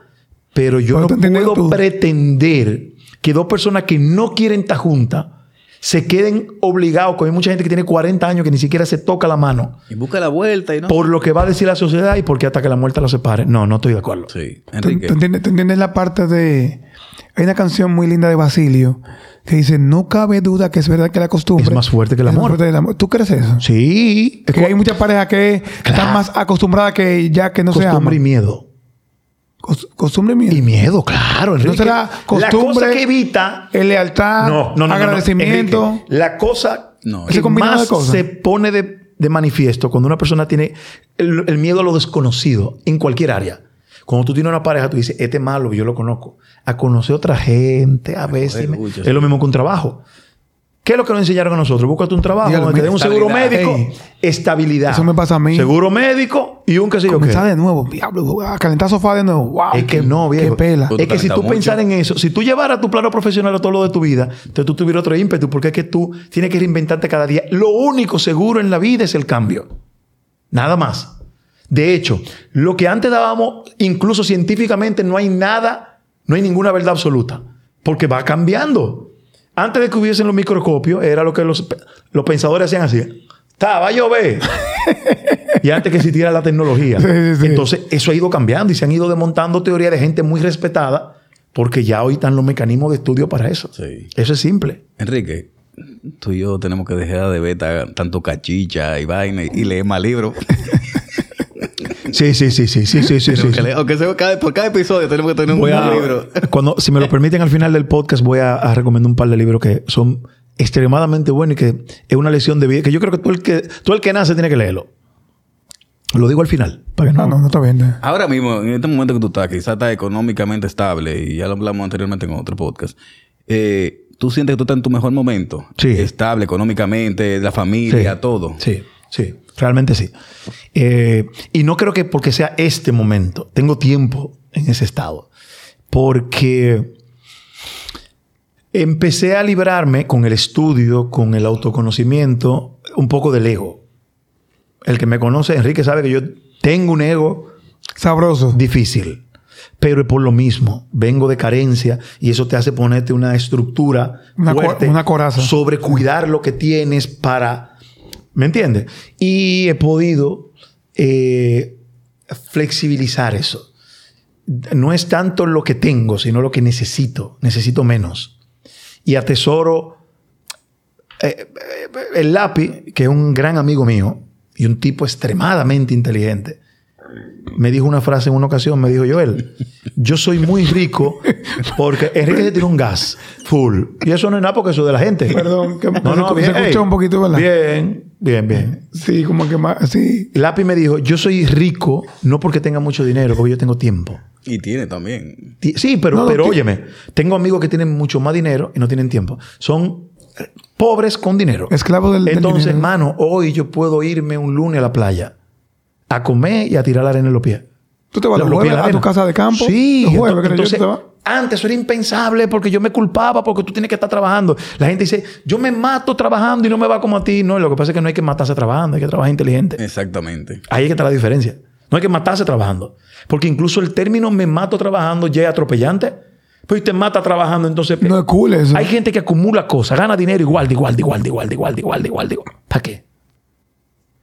Pero yo Pero no puedo tú. pretender que dos personas que no quieren estar juntas se queden obligados, como hay mucha gente que tiene 40 años que ni siquiera se toca la mano, Y busca la vuelta y no. por lo que va a decir la sociedad y porque hasta que la muerte los separe. No, no estoy de acuerdo. Sí, ¿Tú, Enrique. tú entiendes, la parte de... Hay una canción muy linda de Basilio que dice, no cabe duda que es verdad que la costumbre... Es más fuerte que el es más amor. fuerte. ¿Tú crees eso? Sí, Que hay muchas parejas que están más acostumbradas que ya que no se costumbre y aman. miedo. Cos- costumbre y miedo. Y miedo, claro. Enrique. Entonces la costumbre... cosa que evita es lealtad, No, no, no, no, no. agradecimiento. Enrique, la cosa No, que más se pone de, de manifiesto cuando una persona tiene el, el miedo a lo desconocido en cualquier área. Cuando tú tienes una pareja, tú dices, este es malo, yo lo conozco. A conocer otra gente, a mucho, Es sí. lo mismo que un trabajo. ¿Qué es lo que nos enseñaron a nosotros? Búscate un trabajo, Dígalo, donde te den un seguro médico, Ey. estabilidad. Eso me pasa a mí. Seguro médico y un qué sé yo qué. Comenzar de nuevo. Diablo, a calentar sofá de nuevo. Wow. Es que qué- no, viejo. Qué pela. Es que si Tú pensaras en eso, si tú llevaras tu plano profesional a todo lo de tu vida, entonces tú tuvieras otro ímpetu, porque es que tú tienes que reinventarte cada día. Lo único seguro en la vida es el cambio. Nada más. De hecho, lo que antes dábamos, incluso científicamente, no hay nada, no hay ninguna verdad absoluta, porque va cambiando. Antes de que hubiesen los microscopios, era lo que los, los pensadores hacían así. Está, va a llover. y antes que existiera la tecnología. Sí, sí, sí. Entonces, eso ha ido cambiando y se han ido desmontando teorías de gente muy respetada, porque ya hoy están los mecanismos de estudio para eso. Sí. Eso es simple. Enrique, tú y yo tenemos que dejar de ver ta- tanto cachicha y vaina y, y leer más libros. Sí, sí, sí, sí, sí, sí, sí. Que leer- aunque sea cada, por cada episodio tenemos que tener un a, libro. cuando, si me lo permiten, al final del podcast voy a, a recomendar un par de libros que son extremadamente buenos y que es una lección de vida que yo creo que todo el que, todo el que nace tiene que leerlo. Lo digo al final. Para que no, No, no, no está bien. Ahora mismo, en este momento que tú estás, quizás estás económicamente estable, y ya lo hablamos anteriormente en otro podcast, eh, tú sientes que tú estás en tu mejor momento. Sí. Estable económicamente, la familia, Sí. todo. Sí, sí, realmente sí. Eh, y no creo que porque sea este momento, tengo tiempo en ese estado, porque empecé a librarme con el estudio, con el autoconocimiento, un poco del ego. El que me conoce, Enrique, sabe que yo tengo un ego Sabroso. difícil. Pero es por lo mismo. Vengo de carencia y eso te hace ponerte una estructura Una co- fuerte una coraza. sobre cuidar lo que tienes para... ¿Me entiendes? Y he podido eh, flexibilizar eso. No es tanto lo que tengo, sino lo que necesito. Necesito menos. Y atesoro eh, eh, el lápiz, que es un gran amigo mío y un tipo extremadamente inteligente, me dijo una frase en una ocasión, me dijo, Joel, yo soy muy rico porque Enrique se tiene un gas full. Y eso no es nada porque eso es de la gente. Perdón, que no, no, bien. se escuchó ey, un poquito, ¿verdad? Bien, bien, bien. Sí, como que más. Sí. Lápiz me dijo, yo soy rico no porque tenga mucho dinero, porque yo tengo tiempo. Y tiene también. Ti- Sí, pero, No, no, pero ti- óyeme, tengo amigos que tienen mucho más dinero y no tienen tiempo. Son eh, pobres con dinero. Esclavos del- del Entonces, dinero. hermano, hoy yo puedo irme un lunes a la playa a comer y a tirar la arena en los pies. Tú te vas los pies jueves en la a tu casa de campo. Sí. Los jueves, creo yo, entonces, tú te vas. Antes eso era impensable porque yo me culpaba porque tú tienes que estar trabajando. La gente dice, yo me mato trabajando y no me va como a ti. No, lo que pasa es que no hay que matarse trabajando, hay que trabajar inteligente. Exactamente. Ahí es que está la diferencia. No hay que matarse trabajando. Porque incluso el término me mato trabajando ya es atropellante. Pues te mata trabajando, entonces... No es cool eso. Hay gente que acumula cosas, gana dinero igual, de igual, de igual, de igual, de igual, de igual, de igual, de igual. ¿Para qué?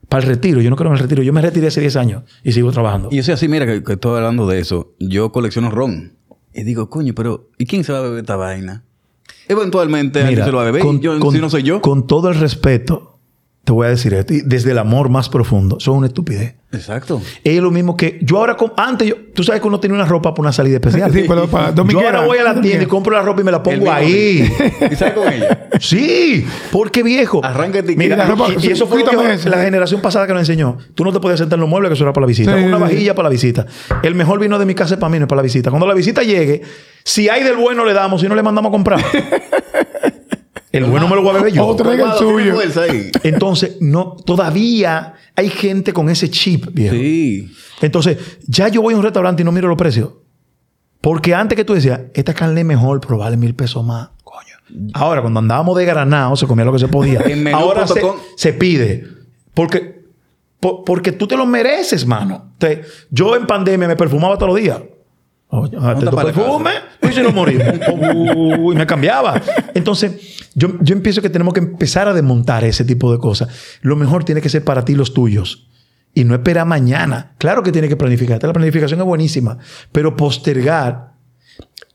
Para el retiro. Yo no creo en el retiro. Yo me retiré hace 10 años y sigo trabajando. Y yo soy así, mira, que, que estoy hablando de eso. Yo colecciono ron. Y digo, coño, pero ¿y quién se va a beber esta vaina? Eventualmente alguien se lo va a beber. y yo, si no soy yo. Con todo el respeto, te voy a decir esto. Y desde el amor más profundo. Eso es una estupidez. Exacto. Es lo mismo que yo ahora, com- antes, yo, tú sabes que uno tenía una ropa para una salida especial. Sí, pero para yo ahora voy a la tienda y compro la ropa y me la pongo ahí. ¿Y sabes con ella? Sí, porque viejo. Arranca etiqueta. Mira, La ropa- y, y eso fue lo que eso. la generación pasada que nos enseñó. Tú no te podías sentar en los muebles que eso era para la visita. Sí, Una sí, vajilla para la visita. El mejor vino de mi casa es para mí, no es para la visita. Cuando la visita llegue, si hay del bueno le damos, si no le mandamos a comprar. el bueno me lo voy a beber yo. O traiga el suyo. Entonces, no, todavía hay gente con ese chip, viejo. Sí. Entonces, ya yo voy a un restaurante y no miro los precios. Porque antes que tú decías, esta carne es mejor, pero vale mil pesos más. Coño. Ahora, cuando andábamos de granado, se comía lo que se podía. Ahora se, pide. Porque Po- porque tú te lo mereces, mano. Te- yo en pandemia me perfumaba todos los días. Oye, ah, te tapa la perfume y si no morí. Uy, me cambiaba. Entonces, yo, yo empiezo que tenemos que empezar a desmontar ese tipo de cosas. Lo mejor tiene que ser para ti los tuyos. Y no esperar mañana. Claro que tiene que planificar. La planificación es buenísima. Pero postergar.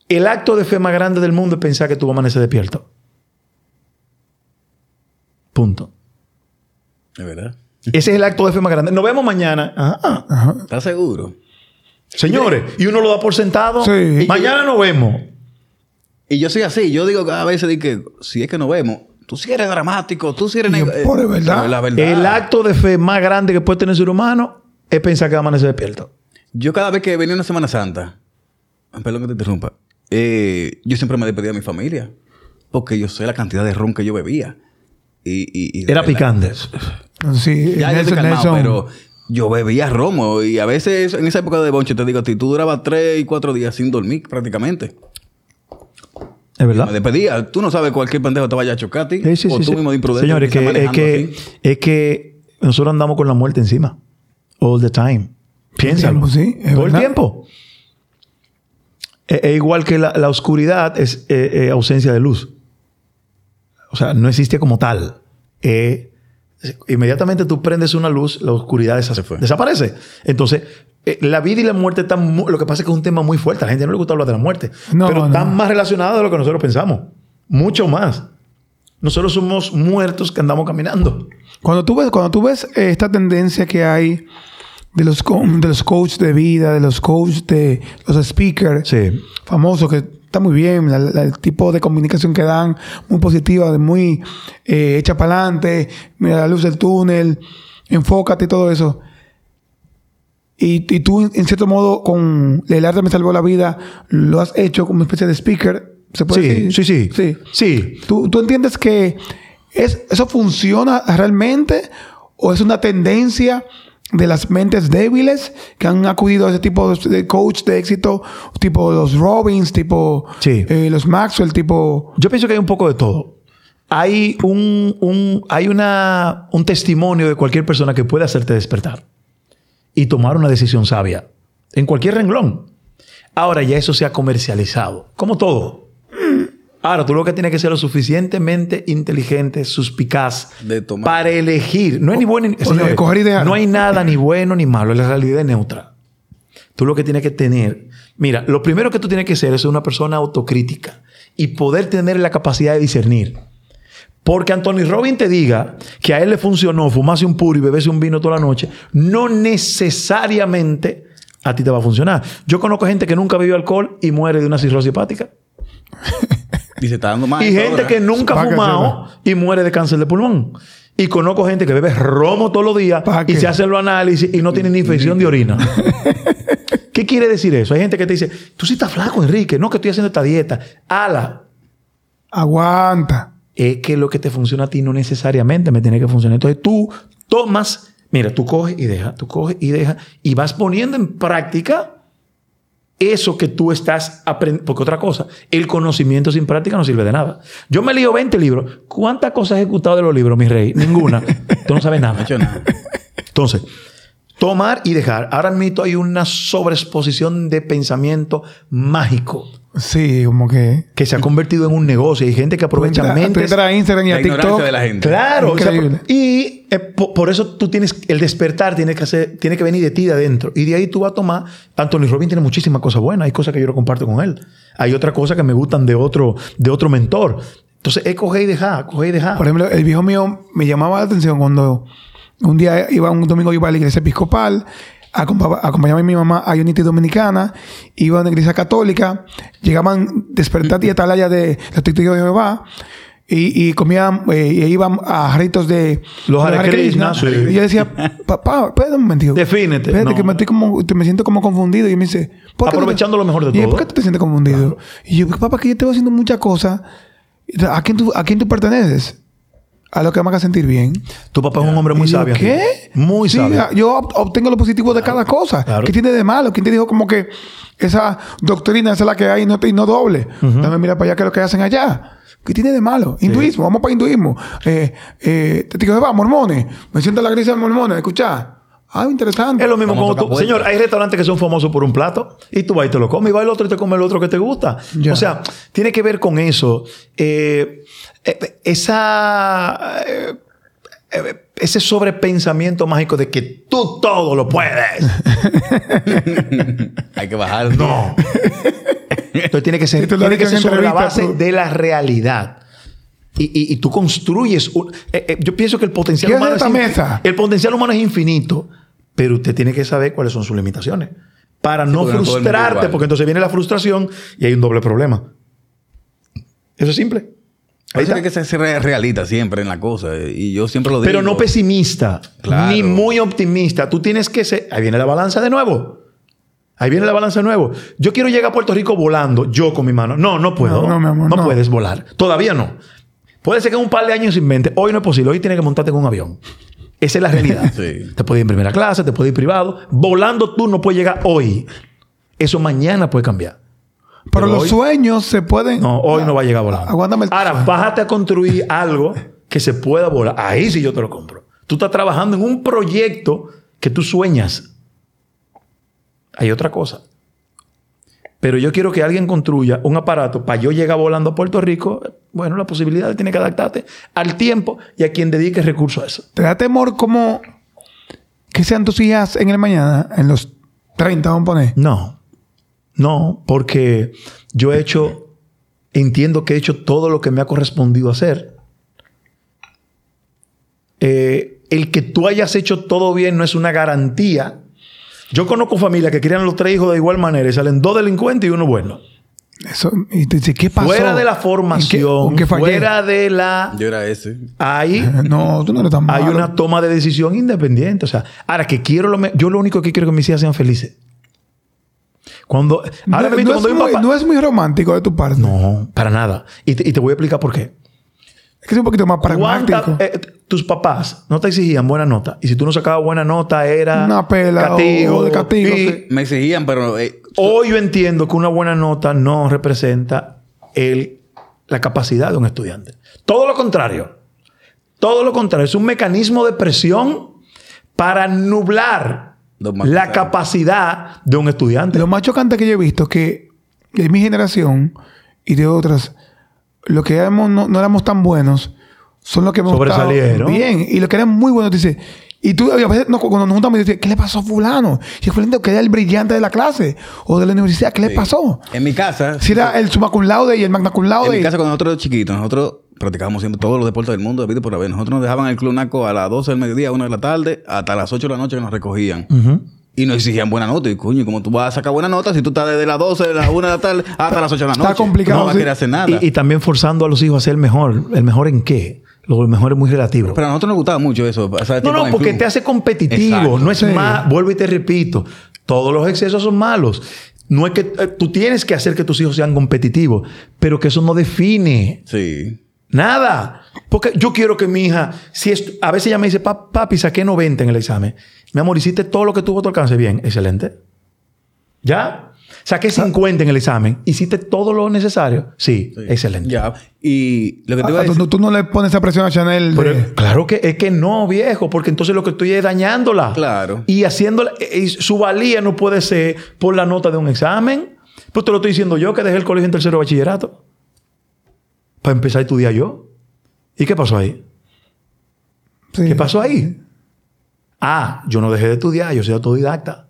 El acto de fe más grande del mundo es pensar que tú vas a amanecer despierto. Punto. ¿De verdad? Ese es el acto de fe más grande. Nos vemos mañana. Ajá. ¿Estás seguro? Señores, y uno lo da por sentado. Sí. Mañana nos vemos. Y yo soy así. Yo digo a veces di que si es que nos vemos, tú sí eres dramático, tú sí eres... Yo, por de verdad. pero La verdad. El acto de fe más grande que puede tener el ser humano es pensar que va a amanecer despierto. Yo cada vez que venía una Semana Santa, perdón que te interrumpa, eh, yo siempre me despedía de mi familia. Porque yo sé la cantidad de ron que yo bebía. Y, y- y de Era picante. Sí, Ya, ya Nelson- calmado, Nelson- pero yo bebía romo. Y a veces en esa época de bonche, te digo a ti, tú durabas tres y cuatro días sin dormir prácticamente. Es verdad. Me despedía. Tú no sabes cualquier pendejo te vaya a chocar a ti. Sí, sí, o sí, tú sí. mismo de imprudente. Señores, que es, que, así. es que nosotros andamos con la muerte encima. All the time. Piénsalo. tiempo, sí, es Todo el tiempo. Es, es igual que la, la oscuridad es eh, eh, ausencia de luz. O sea, no existe como tal. Eh, inmediatamente tú prendes una luz, la oscuridad desa- Se fue. desaparece. Entonces, eh, la vida y la muerte están... lo que pasa es que es un tema muy fuerte. A la gente no le gusta hablar de la muerte. No, pero no. están más relacionados de lo que nosotros pensamos. Mucho más. Nosotros somos muertos que andamos caminando. Cuando tú ves, cuando tú ves eh, esta tendencia que hay de los, co- de los coaches de vida, de los coaches de los speakers Sí. famosos, que está muy bien, la- la- el tipo de comunicación que dan, muy positiva, muy eh, hecha para adelante, mira la luz del túnel, enfócate y todo eso. Y, y tú, en cierto modo, con el arte me salvó la vida, lo has hecho como una especie de speaker. ¿Se puede Sí, decir? sí, sí. Sí. Sí. ¿Tú, tú entiendes que es, eso funciona realmente o es una tendencia de las mentes débiles que han acudido a ese tipo de, coach de éxito, tipo los Robbins, tipo Sí. eh, los Maxwell, tipo... Yo pienso que hay un poco de todo. Hay un, un- hay una, un testimonio de cualquier persona que puede hacerte despertar y tomar una decisión sabia en cualquier renglón. Ahora ya eso se ha comercializado, como todo. Ahora tú lo que tienes que ser lo suficientemente inteligente, suspicaz De tomar. para elegir. No hay ni bueno ni coger ideas. No hay nada ni bueno ni malo. La realidad es neutra. Tú lo que tienes que tener, mira, lo primero que tú tienes que ser es una persona autocrítica y poder tener la capacidad de discernir. Porque Anthony Robbins te diga que a él le funcionó fumarse un puro y beberse un vino toda la noche, no necesariamente a ti te va a funcionar. Yo conozco gente que nunca bebió alcohol y muere de una cirrosis hepática. Y se está dando más. y gente que nunca ha fumado y muere de cáncer de pulmón. Y conozco gente que bebe romo todos los días y se hace los análisis y no tiene ni infección de orina. ¿Qué quiere decir eso? Hay gente que te dice, tú sí estás flaco, Enrique. No, que estoy haciendo esta dieta. Ala. Aguanta. Es que lo que te funciona a ti no necesariamente me tiene que funcionar. Entonces tú tomas, mira, tú coges y dejas, tú coges y dejas y vas poniendo en práctica eso que tú estás aprendiendo. Porque otra cosa, el conocimiento sin práctica no sirve de nada. Yo me lío 20 libros. ¿Cuántas cosas he ejecutado de los libros, mi rey? Ninguna. tú no sabes nada. Entonces, tomar y dejar. Ahora mismo hay una sobreexposición de pensamiento mágico Sí, como que... que se ha convertido en un negocio. Hay gente que aprovecha tú mentes. a Instagram y La a TikTok. de la gente. Claro, o sea, y eh, po- por, eso tú tienes el despertar tiene que hacer, tiene que venir de ti de adentro y de ahí tú vas a tomar. Anthony Robbins tiene muchísimas cosas buenas, hay cosas que yo no comparto con él, hay otras cosas que me gustan de otro de otro mentor. Entonces es coger y dejar, coger y dejar. Por ejemplo, el viejo mío me llamaba la atención cuando un día iba, un domingo iba a la iglesia episcopal, acompa- acompañaba a mi mamá a Unity Dominicana, iba a una iglesia católica, llegaban despertar y atalaya de los testigos de Jehová. Y, y comían, eh, y iban a ritos de Los Hare Krishna, sí. Y yo decía, papá, espérate un momento. Defínete. Espérate, No. que me, estoy como, me siento como confundido. Y me dice, ¿por qué te- Aprovechando lo mejor de y yo, todo. ¿Por qué tú te sientes confundido? Y yo, papá, que yo te voy haciendo muchas cosas. ¿A quién tú, a quién tú perteneces? A lo que me haga sentir bien. tu papá es un hombre muy yo, sabio. ¿Qué? Muy Sí, sabio. Yo ob- obtengo lo positivo de cada cosa. claro. ¿Qué tiene de malo? ¿Quién te dijo como que esa doctrina esa es la que hay y no, te- y no doble? Dame mira para allá qué es lo que hacen allá. ¿Qué tiene de malo? Hinduismo, vamos para hinduismo. Eh, eh, te digo, va, mormones. Me siento en la iglesia de mormones, escucha. Ah, interesante. Es lo mismo como tú. Señor, hay restaurantes que son famosos por un plato y tú vas y te lo comes y va el otro y te come el otro que te gusta. Ya. O sea, tiene que ver con eso. Eh, eh, esa. eh, ese sobrepensamiento mágico de que tú todo lo puedes. Hay que bajar. No. Entonces tiene que ser, tiene que ser sobre la base tú. de la realidad. Y, y- y tú construyes. un- eh, eh, yo pienso que el potencial ¿Qué humano es esta infi- mesa? El potencial humano es infinito, pero usted tiene que saber cuáles son sus limitaciones. Para no porque no frustrarte, porque entonces viene la frustración y hay un doble problema. Eso es simple. Ahí está. tiene que ser re- realista siempre en la cosa. eh, Y yo siempre lo digo. Pero no pesimista, Claro. ni muy optimista. Tú tienes que ser. Ahí viene la balanza de nuevo. Ahí viene la balanza de nuevo. Yo quiero llegar a Puerto Rico volando, yo con mi mano. No, no puedo. No, no, mi amor, no. puedes volar. Todavía no. Puede ser que en un par de años se invente. Hoy no es posible. Hoy tienes que montarte en un avión. Esa es la realidad. Sí. Te puedes ir en primera clase, te puedes ir privado. Volando tú no puedes llegar hoy. Eso mañana puede cambiar. Pero, pero los hoy- sueños se pueden. No, hoy no va a llegar volando. Aguántame el- Ahora, bájate a construir algo que se pueda volar. Ahí sí yo te lo compro. Tú estás trabajando en un proyecto que tú sueñas. Hay otra cosa. Pero yo quiero que alguien construya un aparato para yo llegar volando a Puerto Rico. Bueno, la posibilidad tiene que adaptarte al tiempo y a quien dedique recursos a eso. ¿Te da temor como que sean tus hijas en el mañana, en los 30, vamos a poner? No. No, porque yo he hecho, entiendo que he hecho todo lo que me ha correspondido hacer. Eh, el que tú hayas hecho todo bien no es una garantía. Yo conozco familias que crían los tres hijos de igual manera y salen dos delincuentes y uno bueno. Eso, y tú dices, ¿qué pasó? Fuera de la ¿En qué- formación, qué fuera de la... Yo era ese. Hay, No, tú no eres tan hay malo. una toma de decisión independiente. O sea, ahora que quiero lo... me- Yo lo único que quiero es que mis hijas sean felices. Cuando... No, Ahora no es cuando un muy, papá- no es muy romántico de tu parte. No, para nada. Y te, y te voy a explicar por qué. Es que es un poquito más pragmático. ¿Cuánta- eh, tus papás no te exigían buena nota. Y si tú no sacabas buena nota, era Una pela castigo. o de castigo, sí. Me exigían, pero eh, Hoy yo entiendo que una buena nota no representa el, la capacidad de un estudiante. Todo lo contrario. Todo lo contrario. Es un mecanismo de presión para nublar la capacidad de un estudiante. Lo más chocante que yo he visto que de mi generación y de otras, los que éramos, no, no éramos tan buenos son los que hemos Sobresalieron. bien. Y los que eran muy buenos, dice. Y tú, a veces, no, cuando nos juntamos, dices, ¿qué le pasó a Fulano? Y Fulano que era el brillante de la clase o de la universidad, ¿qué le sí. pasó? En mi casa. Si era el summa cum laude y el magna cum En laude. mi casa, cuando nosotros chiquitos, nosotros practicábamos siempre todos los deportes del mundo, de por haber. Nosotros nos dejaban el club naco a las 12 del mediodía, 1 de la tarde, hasta las 8 de la noche que nos recogían. Y nos exigían buena nota. Y coño, ¿cómo tú vas a sacar buena nota si tú estás desde las 12 de la 1 de la tarde hasta las 8 de la noche? Está complicado, No vas a querer hacer nada. Y, y también forzando a los hijos a ser el mejor. ¿El mejor en qué? Lo mejor es muy relativo. Pero a nosotros nos gustaba mucho eso. pasar No, no, el porque club. te hace competitivo. Exacto. No es Sí. más, vuelvo y te repito, todos los excesos son malos. No es que eh, tú tienes que hacer que tus hijos sean competitivos, pero que eso no define Sí. nada. Porque yo quiero que mi hija, si es, a veces ella me dice, "Pa- papi, saqué 90 en el examen. Mi amor, hiciste todo lo que tuvo a tu alcance. Bien, excelente. ¿Ya? Saqué 50 en el examen. ¿Hiciste todo lo necesario? Sí, Sí. excelente. Ya. Y lo que te iba a Ah, tú, decir. tú no le pones esa presión a Chanel. de- Pero claro que es que no, viejo, porque entonces lo que estoy es dañándola. Claro. Y haciéndola. y su valía no puede ser por la nota de un examen. Pues te lo estoy diciendo yo que dejé el colegio en tercero de bachillerato. Para empezar a estudiar yo. ¿Y qué pasó ahí? Sí. ¿Qué pasó ahí? Ah, yo no dejé de estudiar, yo soy autodidacta.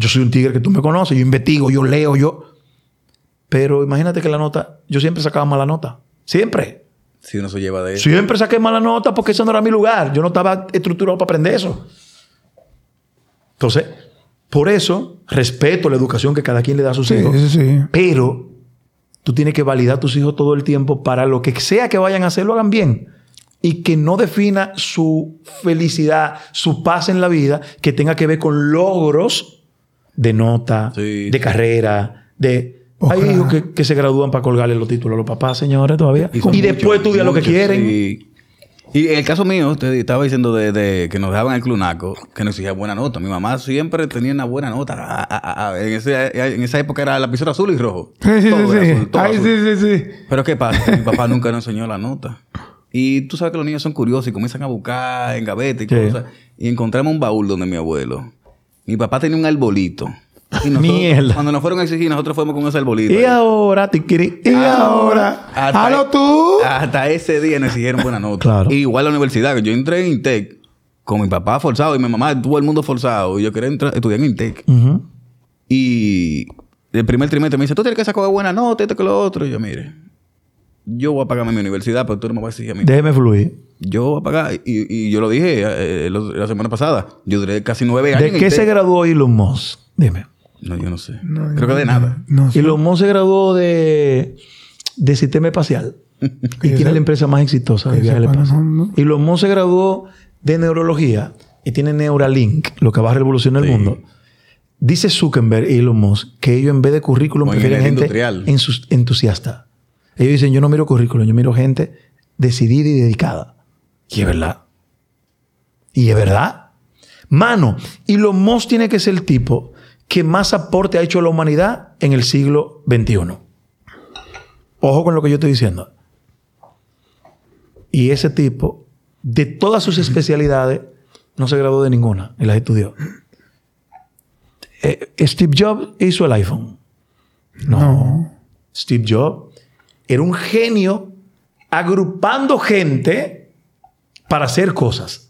Yo soy un tigre que tú me conoces, yo investigo, yo leo, yo. Pero imagínate que la nota, yo siempre sacaba mala nota. Siempre. Si uno se lleva de eso. Siempre saqué mala nota porque ese no era mi lugar. Yo no estaba estructurado para aprender eso. Entonces, por eso, respeto la educación que cada quien le da a sus Sí, hijos. sí. Pero tú tienes que validar a tus hijos todo el tiempo para lo que sea que vayan a hacer, lo hagan bien. Y que no defina su felicidad, su paz en la vida, que tenga que ver con logros de nota, Sí, de sí. carrera, de... Ojalá. Hay hijos que, que se gradúan para colgarle los títulos a los papás, señores, todavía. Y, después muchos, estudian lo que quieren. sí. Y en el caso mío, usted estaba diciendo de, de que nos daban el clunaco, que nos exigía buena nota. Mi mamá siempre tenía una buena nota. Ah, ah, ah. En, ese- en esa época era lapicero azul y rojo. Sí, sí, Todo sí. era sí. azul, todo Ay, azul. sí, sí, sí. Pero ¿qué pasa? Mi papá nunca nos enseñó la nota. Y tú sabes que los niños son curiosos y comienzan a buscar en gaveta y Sí. cosas. Y encontramos un baúl donde mi abuelo. Mi papá tenía un arbolito. Y nosotros, Mierda. Cuando nos fueron a exigir, nosotros fuimos con ese arbolito. Y ahí. ahora, tiquiri. Y ahora, Hasta- ¡halo tú! Hasta ese día nos exigieron buena nota. Claro. Y igual la universidad, yo entré en Intec con mi papá forzado y mi mamá, todo el mundo forzado. Y yo quería entrar, estudiar en Intec. Y el primer trimestre me dice, tú tienes que sacar buena nota, esto que lo otro. Y yo, mire, yo voy a pagarme mi universidad, pero tú no me vas a exigir a mí. Déjeme fluir. Yo voy a pagar. Y, y yo lo dije eh, lo- la semana pasada. Yo duré casi nueve años. ¿De qué se graduó Elon Musk? Dime. No, yo no sé. Creo que de nada. No sé. Elon Musk se graduó de, de sistema espacial. y tiene la empresa más exitosa de viajes espacio. no, no. Elon Musk se graduó de neurología y tiene Neuralink, lo que va a revolucionar el mundo. Dice Zuckerberg y Elon Musk que ellos en vez de currículum Como prefieren gente entusiasta. Ellos dicen, yo no miro currículum, yo miro gente decidida y dedicada. Y es verdad. Y es verdad. Mano, Elon Musk tiene que ser el tipo que más aporte ha hecho a la humanidad en el siglo XXI. Ojo con lo que yo estoy diciendo. Y ese tipo, de todas sus especialidades, no se graduó de ninguna y las estudió. Eh, Steve Jobs hizo el iPhone. No. Steve Jobs era un genio agrupando gente para hacer cosas.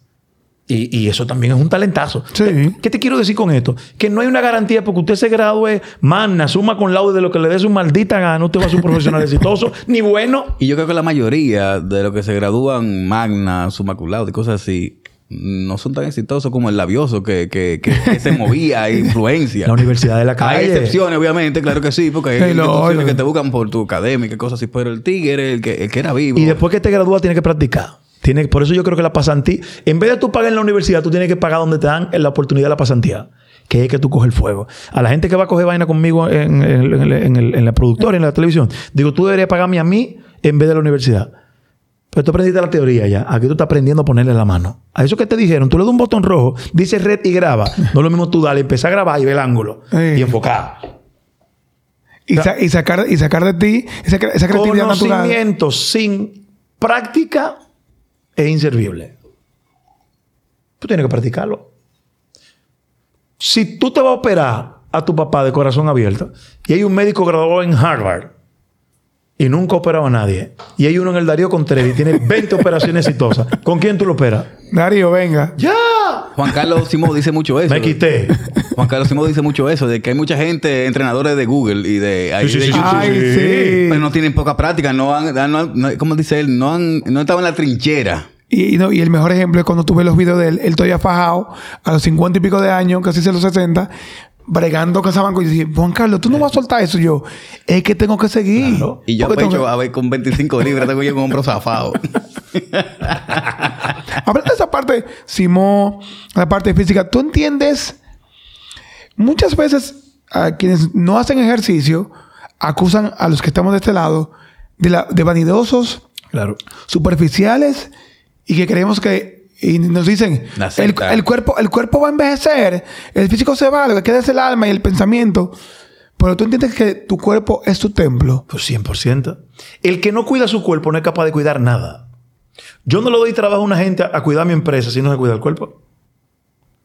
Y, y eso también es un talentazo. Sí. Eh, ¿Qué te quiero decir con esto? Que no hay una garantía porque usted se gradúe, magna, suma con laude de lo que le dé su maldita gana. Usted va a ser un profesional exitoso, ni bueno. Y yo creo que la mayoría de los que se gradúan magna, summa cum laude y cosas así, no son tan exitosos como el labioso que, que, que, que se movía a influencia. La universidad de la Hay calle. excepciones, obviamente, claro que sí, porque hay Sí, lo- instituciones lo- que te buscan por tu académica y cosas así, pero el tigre, el que, el que era vivo. Y después que te gradúas, tienes que practicar. Tiene, por eso yo creo que la pasantía, en vez de tú pagar en la universidad, tú tienes que pagar donde te dan la oportunidad de la pasantía. Que es que tú coges el fuego. A la gente que va a coger vaina conmigo en, en- la productora, en la televisión, digo, tú deberías pagarme a mí en vez de la universidad. Pero tú aprendiste la teoría ya. Aquí tú estás aprendiendo a ponerle la mano. A eso que te dijeron, tú le das un botón rojo, dice red y graba. No es lo mismo tú dale, empezar a grabar y ver el ángulo. Y enfocar. Y, sa- y sacar, y sacar de ti esa, esa creatividad natural. Conocimiento sin práctica es inservible. Tú tienes que practicarlo. Si tú te vas a operar a tu papá de corazón abierto y hay un médico graduado en Harvard y nunca ha operado a nadie y hay uno en el Darío Contreras y tiene 20 operaciones exitosas, ¿con quién tú lo operas? Darío, venga. ¡Ya! Juan Carlos Simón dice mucho eso. Me quité. Juan Carlos Simón dice mucho eso, de que hay mucha gente, entrenadores de Google y de, ahí Sí, sí, de sí, YouTube, Ay, sí. pero no tienen poca práctica, no han, no han- no- ¿cómo dice él? No han, no estaban en la trinchera. Y, y no, y el mejor ejemplo es cuando tú ves los videos de él, él todavía fajado, a los 50 y pico de años, casi a los 60, bregando cazabanco. Y yo dije, Juan Carlos, tú no vas a soltar eso. Y yo, es que tengo que seguir. Claro. Y yo pecho, que- a ver, con 25 libras tengo yo un hombro zafado. Hablando de esa parte, Simón, la parte física, tú entiendes, muchas veces a quienes no hacen ejercicio acusan a los que estamos de este lado de, la, de vanidosos, Claro. superficiales y que creemos que y nos dicen el, el cuerpo el cuerpo va a envejecer el físico se va lo que queda es el alma y el pensamiento pero tú entiendes que tu cuerpo es tu templo Pues 100%. El que no cuida su cuerpo no es capaz de cuidar nada. Yo no le doy trabajo a una gente a, a cuidar mi empresa si no se cuida el cuerpo.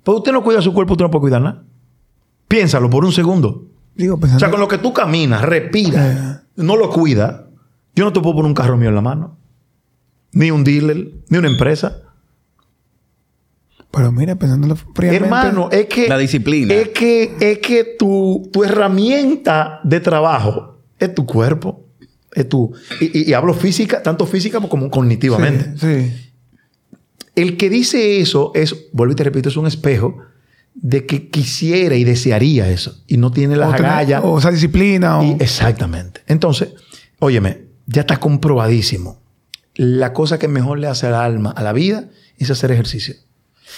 Pues usted no cuida su cuerpo, usted no puede cuidar nada. Piénsalo por un segundo. digo O sea, con lo que tú caminas, respiras, no lo cuidas. Yo no te puedo poner un carro mío en la mano. Ni un dealer, ni una empresa. Pero mira pensándolo fríamente Hermano, es que... La disciplina. Es que, es que tu, tu herramienta de trabajo es tu cuerpo. Es tu... Y, y- y hablo física, tanto física como cognitivamente. sí, sí. El que dice eso es, vuelvo y te repito, es un espejo de que quisiera y desearía eso. Y no tiene tener- agallas. o esa disciplina o Y- exactamente. Entonces, óyeme, ya está comprobadísimo. La cosa que mejor le hace al alma, a la vida, es hacer ejercicio.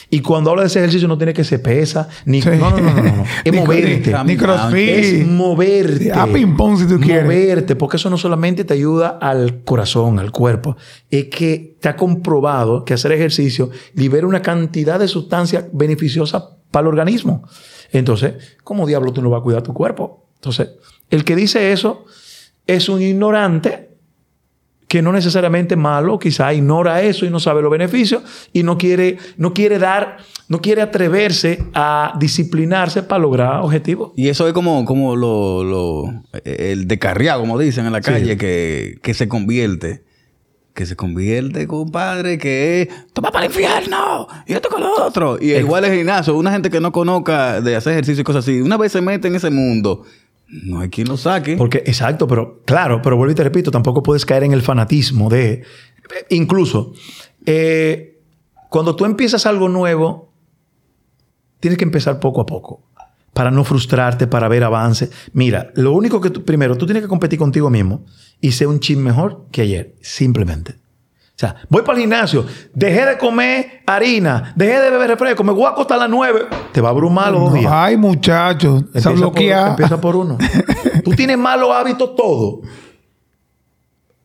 Y cuando hablo de ese ejercicio no tiene que ser pesa, ni... Sí. No, no, no, no, no. Es Ni- moverte. Ni, ni crossfit. Es moverte. A ping-pong si tú quieres. Moverte, porque eso no solamente te ayuda al corazón, al cuerpo, es que te ha comprobado que hacer ejercicio libera una cantidad de sustancias beneficiosas para el organismo. Entonces, ¿cómo diablo tú no vas a cuidar tu cuerpo? Entonces, el que dice eso es un ignorante que no necesariamente malo, quizá ignora eso y no sabe los beneficios y no quiere, no quiere dar, no quiere atreverse a disciplinarse para lograr objetivos. Y eso es como, como lo, lo- el descarriado, como dicen en la calle, que, que se convierte. Que se convierte, compadre, que es, toma para el infierno, y esto con lo otro. Y igual el gimnasio, una gente que no conozca de hacer ejercicio y cosas así, una vez se mete en ese mundo, no hay quien lo saque. Porque, exacto, pero claro, pero vuelvo y te repito, tampoco puedes caer en el fanatismo de. Incluso, eh, cuando tú empiezas algo nuevo, tienes que empezar poco a poco. Para no frustrarte, para ver avance. Mira, lo único que tú, primero, tú tienes que competir contigo mismo y ser un chin mejor que ayer. Simplemente. O sea, voy para el gimnasio, dejé de comer harina, dejé de beber refresco, me voy a acostar a las nueve. Te va a abrumar los dos días. Ay, muchachos. Se Empieza por, bloquea. empieza por uno. Tú tienes malos hábitos todo.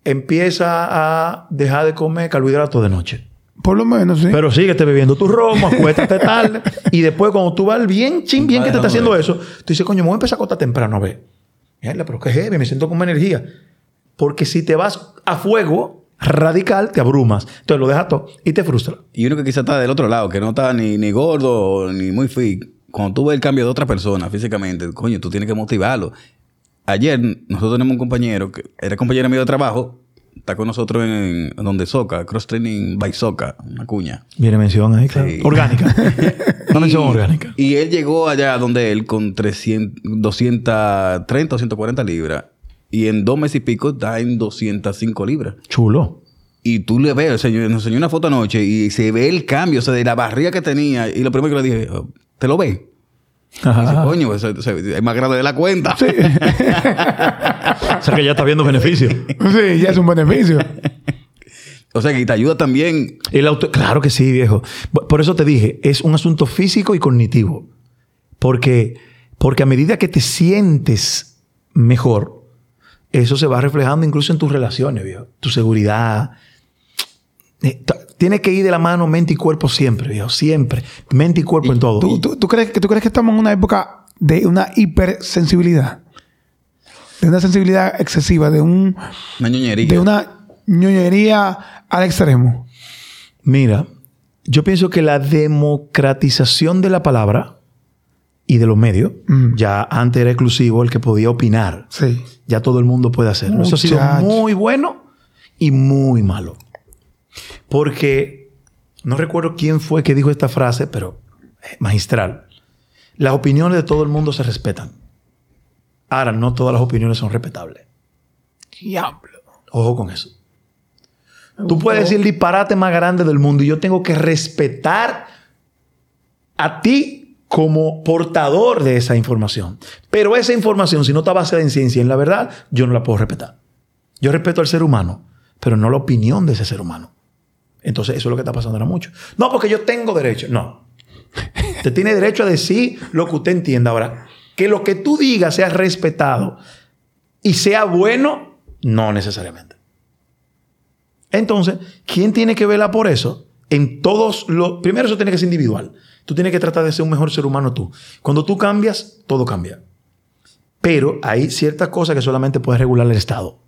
Empieza a dejar de comer carbohidratos de noche. Por lo menos, sí. Pero síguete bebiendo tu romo, acuéstate tarde. y después, cuando tú vas bien, chin, bien que te está haciendo eso, tú dices, coño, me voy a empezar a acostar temprano, a ver. Mierda, pero qué heavy, me siento con energía. Porque si te vas a fuego radical, te abrumas. Entonces lo dejas todo y te frustra. Y uno que quizá está del otro lado, que no está ni, ni gordo ni muy fit. Cuando tú ves el cambio de otra persona físicamente, coño, tú tienes que motivarlo. Ayer nosotros tenemos un compañero que era compañero mío de trabajo, está con nosotros en, en donde Soca, Cross Training by Soca, una cuña. Viene mención ahí, claro. Sí. Orgánica. Una mención orgánica. Y él llegó allá donde él con 300, 230 o 140 libras. Y en dos meses y pico está en 205 libras. Chulo. Y tú le ves, el señor, nos enseñó una foto anoche y se ve el cambio, o sea, de la barriga que tenía. Y lo primero que le dije, oh, ¿te lo ves? Y dice, coño, eso es más grande de la cuenta. O sea que ya está viendo beneficios. Sí, ya es un beneficio. O sea, que te ayuda también. El auto, claro que sí, viejo. Por- Por eso te dije, es un asunto físico y cognitivo. Porque, porque a medida que te sientes mejor, eso se va reflejando incluso en tus relaciones, viejo. Tu seguridad. Eh, Tiene que ir de la mano mente y cuerpo siempre, viejo. Siempre. Mente y cuerpo en todo. ¿Tú, tú, tú crees, que- ¿Tú crees que estamos en una época de una hipersensibilidad? De una sensibilidad excesiva, de, un, Una ñoñería. de una ñoñería al extremo. Mira, yo pienso que la democratización de la palabra y de los medios, Mm. ya antes era exclusivo el que podía opinar. Sí. Ya todo el mundo puede hacerlo. Eso ha sido muy bueno y muy malo. Porque no recuerdo quién fue que dijo esta frase, pero eh, magistral. Las opiniones de todo el mundo se respetan. Ahora, no todas las opiniones son respetables. Diablo. Ojo con eso. Tú puedes decir el disparate más grande del mundo y yo tengo que respetar a ti como portador de esa información. Pero esa información, si no está basada en ciencia y en la verdad, yo no la puedo respetar. Yo respeto al ser humano, pero no la opinión de ese ser humano. Entonces, eso es lo que está pasando ahora mucho. No, porque yo tengo derecho. No. Usted tiene derecho a decir lo que usted entienda. Ahora, que lo que tú digas sea respetado y sea bueno, no necesariamente. Entonces, ¿quién tiene que velar por eso? En todos los... Primero, eso tiene que ser individual. Tú tienes que tratar de ser un mejor ser humano tú. Cuando tú cambias, todo cambia. Pero hay ciertas cosas que solamente puede regular el Estado.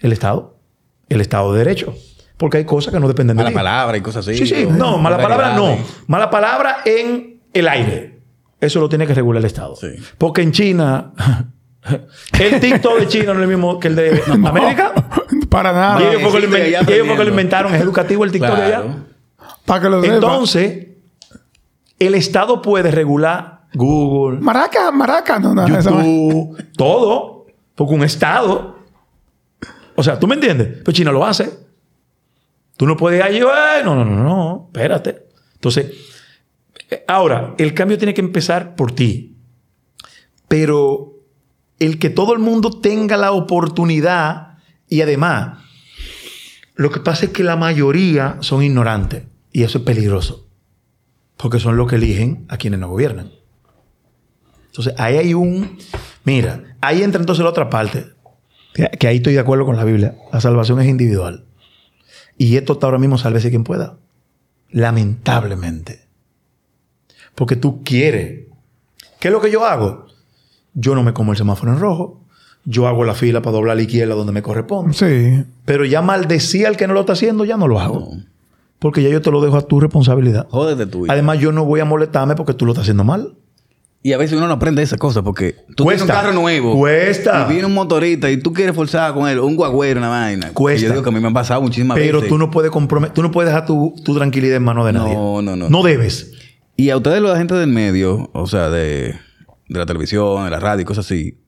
¿El Estado? El Estado de Derecho. Porque hay cosas que no dependen de Mala ti. palabra y cosas así. Sí, sí. No, mala palabra no. vulgaridades. Mala palabra en el aire. Eso lo tiene que regular el Estado. Sí. Porque en China... el TikTok de China no es el mismo que el de América. Para nada. Y ellos porque lo, inventaron. Es educativo el TikTok de allá. Para que lo sepa. Entonces, el Estado puede regular Google, Maraca, maraca. No, no, YouTube, todo. Porque un Estado. O sea, ¿tú me entiendes? Pero China lo hace. Tú no puedes ir allí. "Ay, No, no, no, no. Espérate. Entonces, eh, ahora, el cambio tiene que empezar por ti. Pero el que todo el mundo tenga la oportunidad y además, lo que pasa es que la mayoría son ignorantes y eso es peligroso. Porque son los que eligen a quienes no gobiernan. Entonces, ahí hay un... Mira, ahí entra entonces la otra parte. Que, ahí estoy de acuerdo con la Biblia. La salvación es individual. Y esto está ahora mismo, sálvese quien pueda. Lamentablemente. Porque tú quieres. ¿Qué es lo que yo hago? Yo no me como el semáforo en rojo. Yo hago la fila para doblar a la izquierda donde me corresponde. Sí. Pero ya maldecía al que no lo está haciendo, ya no lo hago. Porque ya yo te lo dejo a tu responsabilidad. Jódete tú. Además, yo no voy a molestarme porque tú lo estás haciendo mal. Y a veces uno no aprende esas cosas porque tú Cuesta. tienes un carro nuevo. Cuesta. Y viene un motorista y tú quieres forzar con él, un guagüero, una vaina. Cuesta. Y yo digo que a mí me han pasado muchísimas Pero veces. tú no puedes comprometer, tú no puedes dejar tu, tu tranquilidad en manos de No, nadie. no, no. No debes. Y a ustedes, la gente del medio, o sea, de, de la televisión, de la radio y cosas así,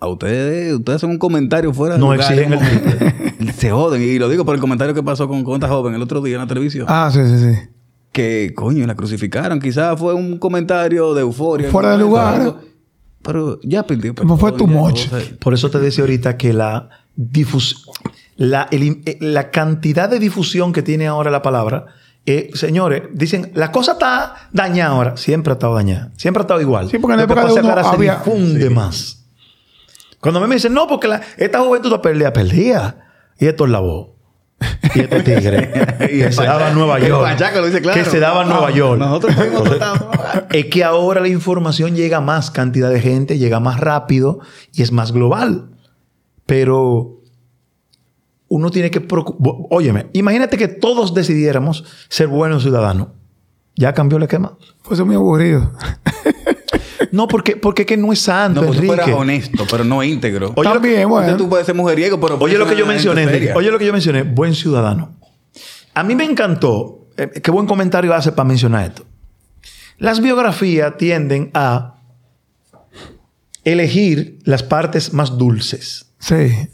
a ustedes, ustedes hacen un comentario fuera de No lugar, exigen el Se joden. Y lo digo por el comentario que pasó con, con esta joven el otro día en la televisión. Ah, sí, sí, sí. Que, coño, la crucificaron. Quizás fue un comentario de euforia. Fuera de lugar. Algo. Pero ya perdió. Como fue perdón, too ya, much. o sea, Por eso te decía ahorita que la difus la, el- eh, la cantidad de difusión que tiene ahora la palabra, eh, señores, dicen, la cosa está dañada ahora. Siempre ha estado dañada. Siempre ha estado igual. Sí, porque en la Lo que época de uno ahora había- se difunde más. Cuando a mí me dicen, no, porque la- esta juventud está perdida, perdida. Y esto es la voz. Y este tigre. Y que se daba en Nueva York. Pachaco lo dice claro. Que se daba en Nueva York. nosotros fuimos Entonces, es que ahora la información llega a más cantidad de gente, llega más rápido y es más global. Pero uno tiene que preocupar. Óyeme, imagínate que todos decidiéramos ser buenos ciudadanos. ¿Ya cambió el esquema? Pues es muy aburrido. No, porque, porque es que no es santo, No, pues tú fueras honesto, pero no íntegro. Oye, También, bueno. Entonces tú puedes ser mujeriego, pero... Oye lo que yo mencioné, seria. Oye lo que yo mencioné, buen ciudadano. A mí me encantó, eh, qué buen comentario hace para mencionar esto. Las biografías tienden a elegir las partes más dulces. Sí.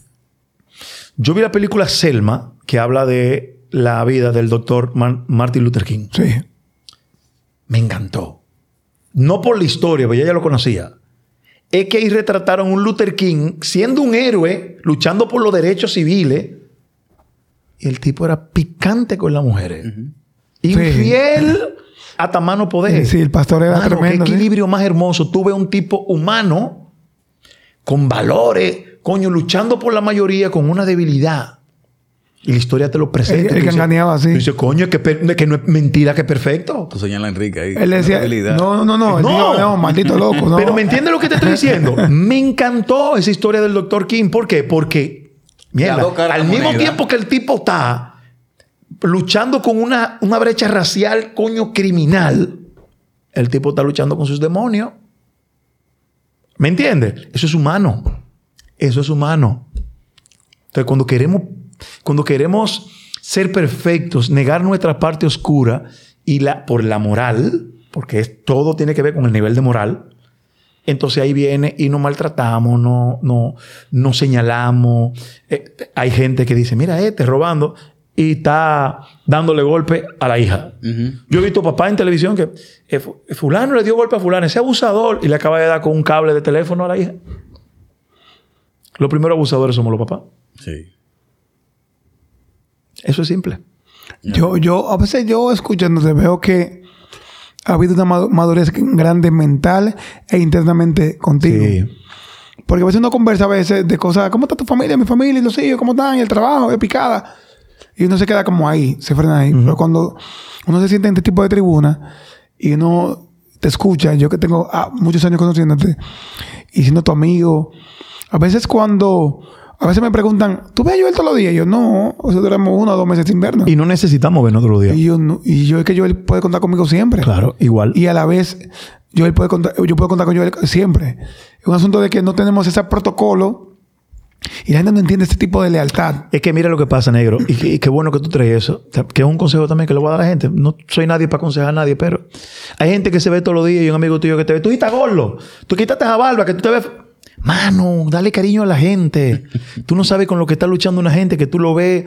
Yo vi la película Selma, que habla de la vida del doctor Man- Martin Luther King. Sí. Me encantó. No por la historia, porque ya, ya lo conocía. Es que ahí retrataron un Luther King siendo un héroe, luchando por los derechos civiles. Y el tipo era picante con las mujeres. Infiel hasta mano poder. Sí, el pastor era Mano, tremendo, Qué sí. equilibrio más hermoso. Tuve un tipo humano con valores, coño, luchando por la mayoría con una debilidad. Y la historia te lo presenta. El- el que dices- engañaba, sí. tú dices, coño, que, que no es mentira, que es perfecto. Tú señalas a Enrique ahí. Él decía, no, no, no, No. dijo, no, maldito loco, no. Pero ¿me entiendes lo que te estoy diciendo? Me encantó esa historia del Dr. King. ¿Por qué? Porque, mierda, al mismo moneda. tiempo que el tipo está luchando con una, una brecha racial, coño, criminal, el tipo está luchando con sus demonios. ¿Me entiendes? Eso es humano. Eso es humano. Entonces, cuando queremos, cuando queremos ser perfectos, negar nuestra parte oscura y la, por la moral, porque es, todo tiene que ver con el nivel de moral, entonces ahí viene y nos maltratamos, no, no, no señalamos. Eh, hay gente que dice, mira, este robando y está dándole golpe a la hija. Yo he visto papá en televisión que eh, fu- fulano le dio golpe a fulano, ese abusador, y le acaba de dar con un cable de teléfono a la hija. Los primeros abusadores somos los papás. Sí. Eso es simple. Yo, yo, a veces yo escuchándote veo que ha habido una madu- madurez grande mental e internamente contigo. Porque a veces uno conversa a veces de cosas, ¿cómo está tu familia, mi familia, los hijos, cómo están, y el trabajo, y picada? Y uno se queda como ahí, se frena ahí. Pero cuando uno se siente en este tipo de tribuna y uno te escucha, yo que tengo ah, muchos años conociéndote y siendo tu amigo, a veces cuando, a veces me preguntan, ¿tú ves a Joel todos los días? Y yo, no, o sea, duramos uno o dos meses sin vernos. Y no necesitamos vernos todos los días. Y yo, no- y yo es que Joel puede contar conmigo siempre. Claro, igual. Y a la vez, Joel puede contar, yo puedo contar con Joel siempre. Es un asunto de que no tenemos ese protocolo y la gente no entiende este tipo de lealtad. Es que mira lo que pasa, negro. Y, qué bueno que tú traes eso. Que es un consejo también que le voy a dar a la gente. No soy nadie para aconsejar a nadie, pero hay gente que se ve todos los días y un amigo tuyo que te ve. Tú estás gordo. Tú quítate esa barba, que tú te ves. Mano, dale cariño a la gente. tú no sabes con lo que está luchando una gente que tú lo ves.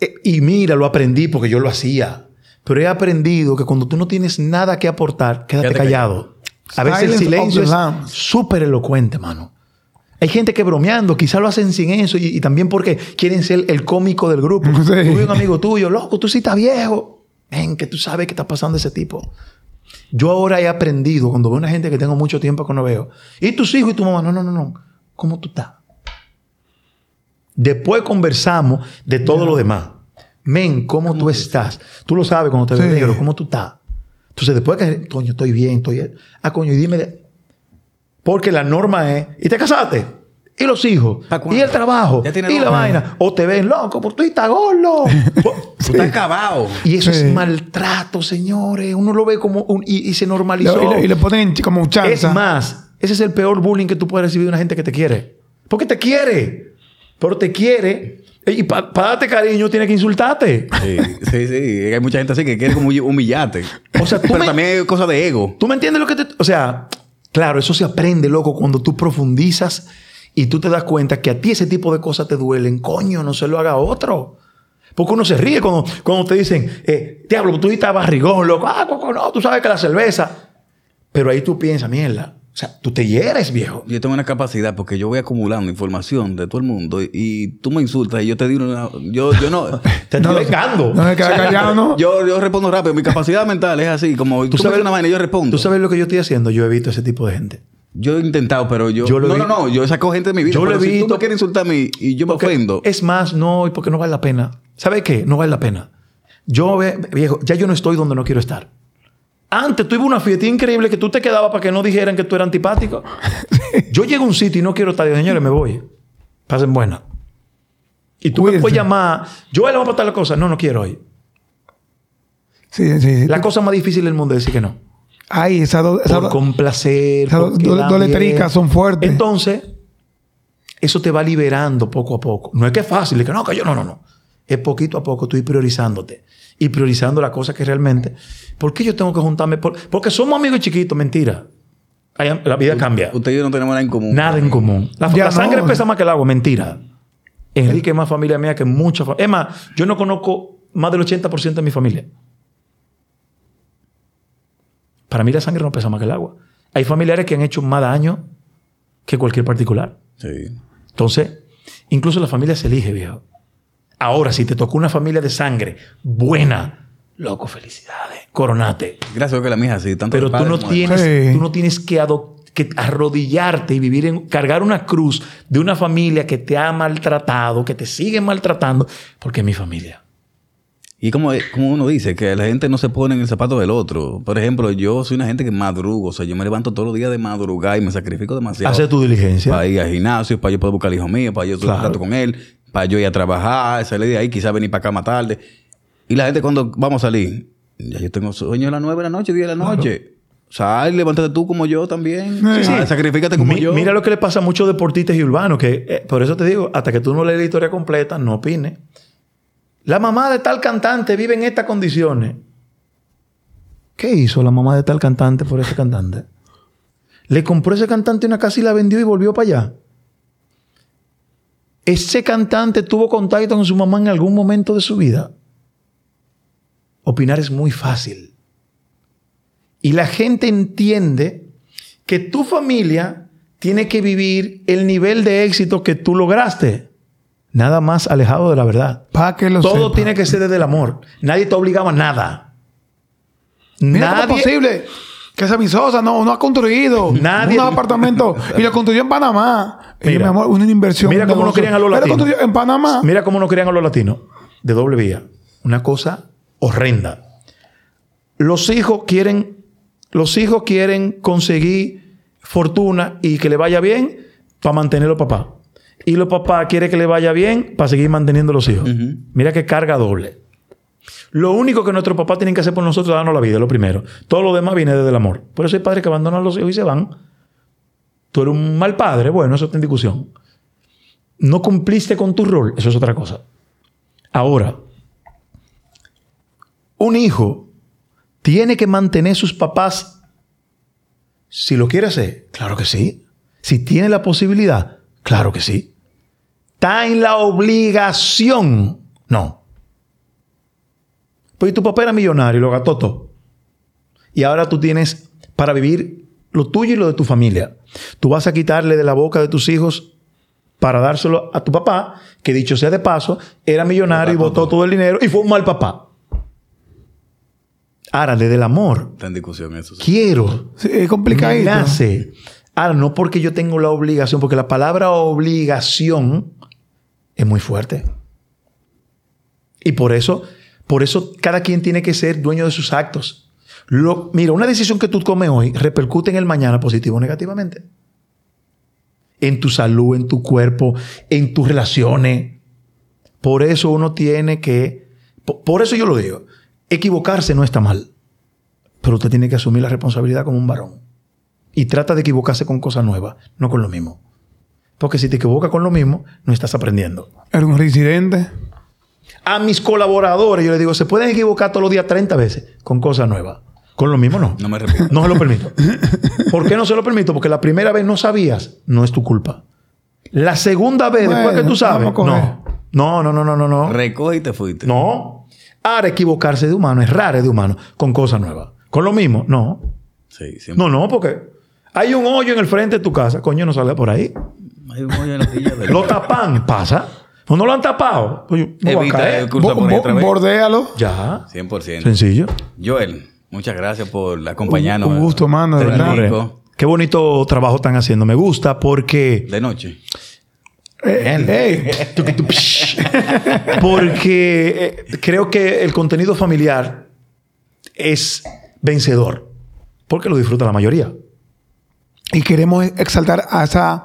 Eh, y mira, lo aprendí porque yo lo hacía. Pero he aprendido que cuando tú no tienes nada que aportar, quédate, Quédate callado. A veces el Silence silencio es súper elocuente, mano. Hay gente que bromeando, quizá lo hacen sin eso y, y también porque quieren ser el cómico del grupo. Sí. Tú ves un amigo tuyo, loco, tú sí estás viejo. Ven, que tú sabes qué está pasando ese tipo. Yo ahora he aprendido, cuando veo una gente que tengo mucho tiempo que no veo, y tus hijos y tu mamá, no, no, no, no, ¿cómo tú estás? Después conversamos de todo lo demás. Men, ¿cómo, tú estás? Tú lo sabes cuando te ves Sí. negro, ¿cómo tú estás? Entonces, después que, coño, estoy bien, estoy... Ah, coño, y dime... Porque la norma es, ¿y te casaste? ¿Y los hijos? ¿Y el trabajo? Ya tiene ¿Y la vaina? O te ven loco, porque tú estás gordo. Po- Tú estás acabado. y eso Sí. es maltrato, señores. Uno lo ve como... un- y, y se Y, normalizó. le, y le ponen como un Es chanza. más, ese es el peor bullying que tú puedes recibir de una gente que te quiere. Porque te quiere. Pero te quiere. Y para darte cariño tiene que insultarte. Sí, sí, sí. Hay mucha gente así que quiere como humillarte. O sea, tú Pero me- también es cosa de ego. ¿Tú me entiendes lo que te... O sea, claro, eso se aprende, loco, cuando tú profundizas y tú te das cuenta que a ti ese tipo de cosas te duelen. Coño, no se lo haga a otro. Porque uno se ríe cuando, cuando te dicen, eh, diablo, tú estás barrigón, loco. Ah, coco, no, tú sabes que la cerveza. Pero ahí tú piensas, mierda. O sea, tú te hieres, viejo. Yo tengo una capacidad porque yo voy acumulando información de todo el mundo y, y tú me insultas y yo te digo una... Yo, yo no... Te estoy vengando. No queda callado, ¿no? Yo, yo respondo rápido. Mi capacidad mental es así. Como tú, sabes una vaina, yo respondo. ¿Tú sabes lo que yo estoy haciendo? Yo evito ese tipo de gente. Yo he intentado, pero yo... Yo lo no, no, no. Yo saco gente de mi vida. Yo lo he si tú visto- me quieres insultar a mí y yo me Porque ofendo... Es más, no, porque no vale la pena. ¿Sabe qué? No vale la pena. Yo, viejo, ya yo no estoy donde no quiero estar. Antes tuve una fiesta increíble que tú te quedabas para que no dijeran que tú eras antipático. Yo llego a un sitio y no quiero estar. Señores, me voy. Pasen buena. Y tú me puedes llamar. Yo le voy a aportar la cosa. No, no quiero hoy. Sí, sí. La cosa más difícil del mundo es decir que no. Ay, esas dos... esas Por dos- complacer. esas dos- son fuertes. Entonces, eso te va liberando poco a poco. No es que es fácil, es que no, que yo no, no, no. Es poquito a poco tú ir priorizándote y priorizando las cosas que realmente. ¿Por qué yo tengo que juntarme? Por- porque somos amigos chiquitos, mentira. La vida cambia. Usted y yo no tenemos nada en común. Nada en común. La, sangre pesa más que el agua, mentira. Enrique es más familia mía que mucha familia. Es más, yo no conozco más del 80% de mi familia. Para mí la sangre no pesa más que el agua. Hay familiares que han hecho más daño que cualquier particular. Sí. Entonces, incluso la familia se elige, viejo. Ahora, si te tocó una familia de sangre buena, loco, felicidades, coronate. Gracias que la mía es así. Tanto Pero tú no tienes, Sí. tú no tienes que, ado- que arrodillarte y vivir en cargar una cruz de una familia que te ha maltratado, que te sigue maltratando, porque es mi familia. Y como, como uno dice, que la gente no se pone en el zapato del otro. Por ejemplo, yo soy una gente que madrugo. O sea, yo me levanto todos los días de madrugar y me sacrifico demasiado. Hace tu diligencia. Para ir al gimnasio, para yo poder buscar al hijo mío, para yo estar un Claro. con él, para yo ir a trabajar, salir de ahí, quizás venir para acá más tarde. Y la gente cuando vamos a salir, ya yo tengo sueño a las 9 de la noche, 10 de la noche. Sal, levántate tú como yo también. Sí, sí. Ah, Sacrifícate como Mi- yo. Mira lo que le pasa a muchos deportistas y urbanos, que eh, por eso te digo, hasta que tú no lees la historia completa, no opines. La mamá de tal cantante vive en estas condiciones. ¿Qué hizo la mamá de tal cantante por ese cantante? Le compró ese cantante una casa y la vendió y volvió para allá. Ese cantante tuvo contacto con su mamá en algún momento de su vida. Opinar es muy fácil. Y la gente entiende que tu familia tiene que vivir el nivel de éxito que tú lograste. Nada más alejado de la verdad. Para que lo Todo sepa. tiene que ser desde el amor. Nadie te obligaba a nada. Mira es posible que esa misosa no, no ha construido Nadie- unos apartamentos y lo construyó en Panamá. Y, Mira. mi amor, una inversión. Mira un cómo no querían a los latinos. en Panamá. Mira cómo no querían a los latinos. De doble vía. Una cosa horrenda. Los hijos quieren, los hijos quieren conseguir fortuna y que le vaya bien para mantener a los papás. Y los papás quieren que le vaya bien para seguir manteniendo a los hijos. Mira qué carga doble. Lo único que nuestros papás tienen que hacer por nosotros es darnos la vida, lo primero. Todo lo demás viene desde el amor. Por eso hay padres que abandonan a los hijos y se van. Tú eres un mal padre, bueno, eso está en discusión. No cumpliste con tu rol, eso es otra cosa. Ahora, un hijo tiene que mantener sus papás si lo quiere hacer. Claro que sí. Si tiene la posibilidad, claro que sí. Está en la obligación. No. Pues tu papá era millonario y lo gastó todo. Y ahora tú tienes para vivir lo tuyo y lo de tu familia. Tú vas a quitarle de la boca de tus hijos para dárselo a tu papá, que dicho sea de paso, era millonario y botó todo el dinero y fue un mal papá. Ahora, desde el amor, Está en discusión eso. sí. quiero. Sí, es complicadito. Me nace. Ahora, no porque yo tengo la obligación, porque la palabra obligación es muy fuerte. Y por eso, por eso cada quien tiene que ser dueño de sus actos. Lo- mira, una decisión que tú tomes hoy repercute en el mañana positivo o negativamente. En tu salud, en tu cuerpo, en tus relaciones. Por eso uno tiene que... po- Por eso yo lo digo. Equivocarse no está mal. Pero usted tiene que asumir la responsabilidad como un varón. Y trata de equivocarse con cosas nuevas, no con lo mismo. Porque si te equivocas con lo mismo, no estás aprendiendo. Era un residente. A mis colaboradores yo les digo, se pueden equivocar todos los días 30 veces con cosas nuevas. Con lo mismo no. No me repito. No se lo permito. ¿Por qué no se lo permito? Porque la primera vez no sabías, no es tu culpa. La segunda vez, después que tú sabes, no. No, no, no, no, no, no. Recoge y te fuiste. No. Ahora equivocarse de humano, errar de humano con cosas nuevas. Con lo mismo, no. Sí, siempre. No, no, porque hay un hoyo en el frente de tu casa. Coño, no sale por ahí. Hay un hoyo en la silla de- Lo tapan, pasa. ¿O no lo han tapado? Oye, no Evita el curso por ahí otra vez. bordéalo. Ya. 100%. Sencillo. Joel, muchas gracias por acompañarnos. Un- un gusto, mano, de verdad. Qué bonito trabajo están haciendo. Me gusta porque... De noche. Eh, Porque eh, creo que el contenido familiar es vencedor. Porque lo disfruta la mayoría. Y queremos exaltar a esa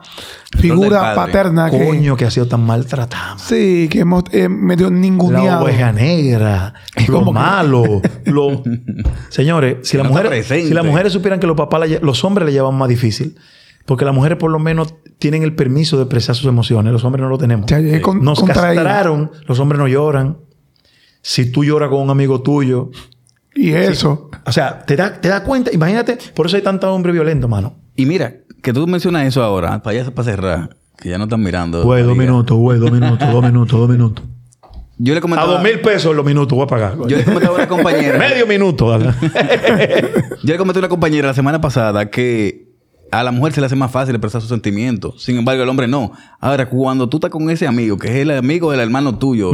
figura padre. paterna que, Coño, que ha sido tan maltratada. sí, que hemos eh, medio La ninguneado. oveja negra, lo malo, lo... Señores, si, las no mujeres, si las mujeres supieran que los papás, la los hombres le llevan más difícil, porque las mujeres por lo menos tienen el permiso de expresar sus emociones, los hombres no lo tenemos. Ya llegué con- Nos castraron, los hombres no lloran. Si tú lloras con un amigo tuyo, Y eso. o sea, te das te das cuenta, imagínate, por eso hay tantos hombres violentos, mano. Y mira, que tú mencionas eso ahora, para allá para cerrar, que ya no están mirando. Güey, dos minutos, güey, dos minutos, dos minutos, dos minutos. Yo le A comentaba. dos mil pesos los minutos voy a pagar. Yo le comentaba a una compañera. Medio minuto. dale. Yo le comenté a una compañera la semana pasada que a la mujer se le hace más fácil expresar sus sentimientos. Sin embargo, el hombre no. Ahora, cuando tú estás con ese amigo, que es el amigo del hermano tuyo,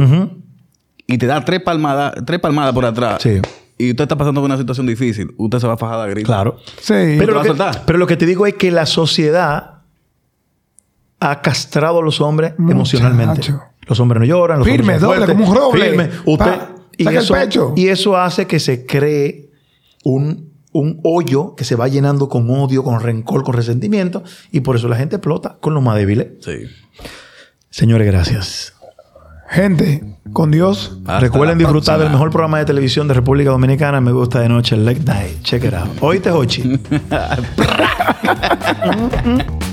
y te da tres palmadas, tres palmadas por atrás, Sí. Y usted está pasando por una situación difícil, usted se va a fajar a gritar. Claro. Sí. Pero va lo, a que, pero lo que te digo es que la sociedad ha castrado a los hombres Muchacho. emocionalmente. Los hombres no lloran, los Firme, hombres doble, como un roble. firme. Usted, Pa, y, saca el eso, pecho. y eso hace que se cree un, un hoyo que se va llenando con odio, con rencor, con resentimiento. Y por eso la gente explota con los más débiles. Sí. Señores, gracias. Gente, con Dios. Hasta Recuerden disfrutar del mejor programa de televisión de República Dominicana. Me gusta de noche, Late Night. Check it out. Oíste, Hochi.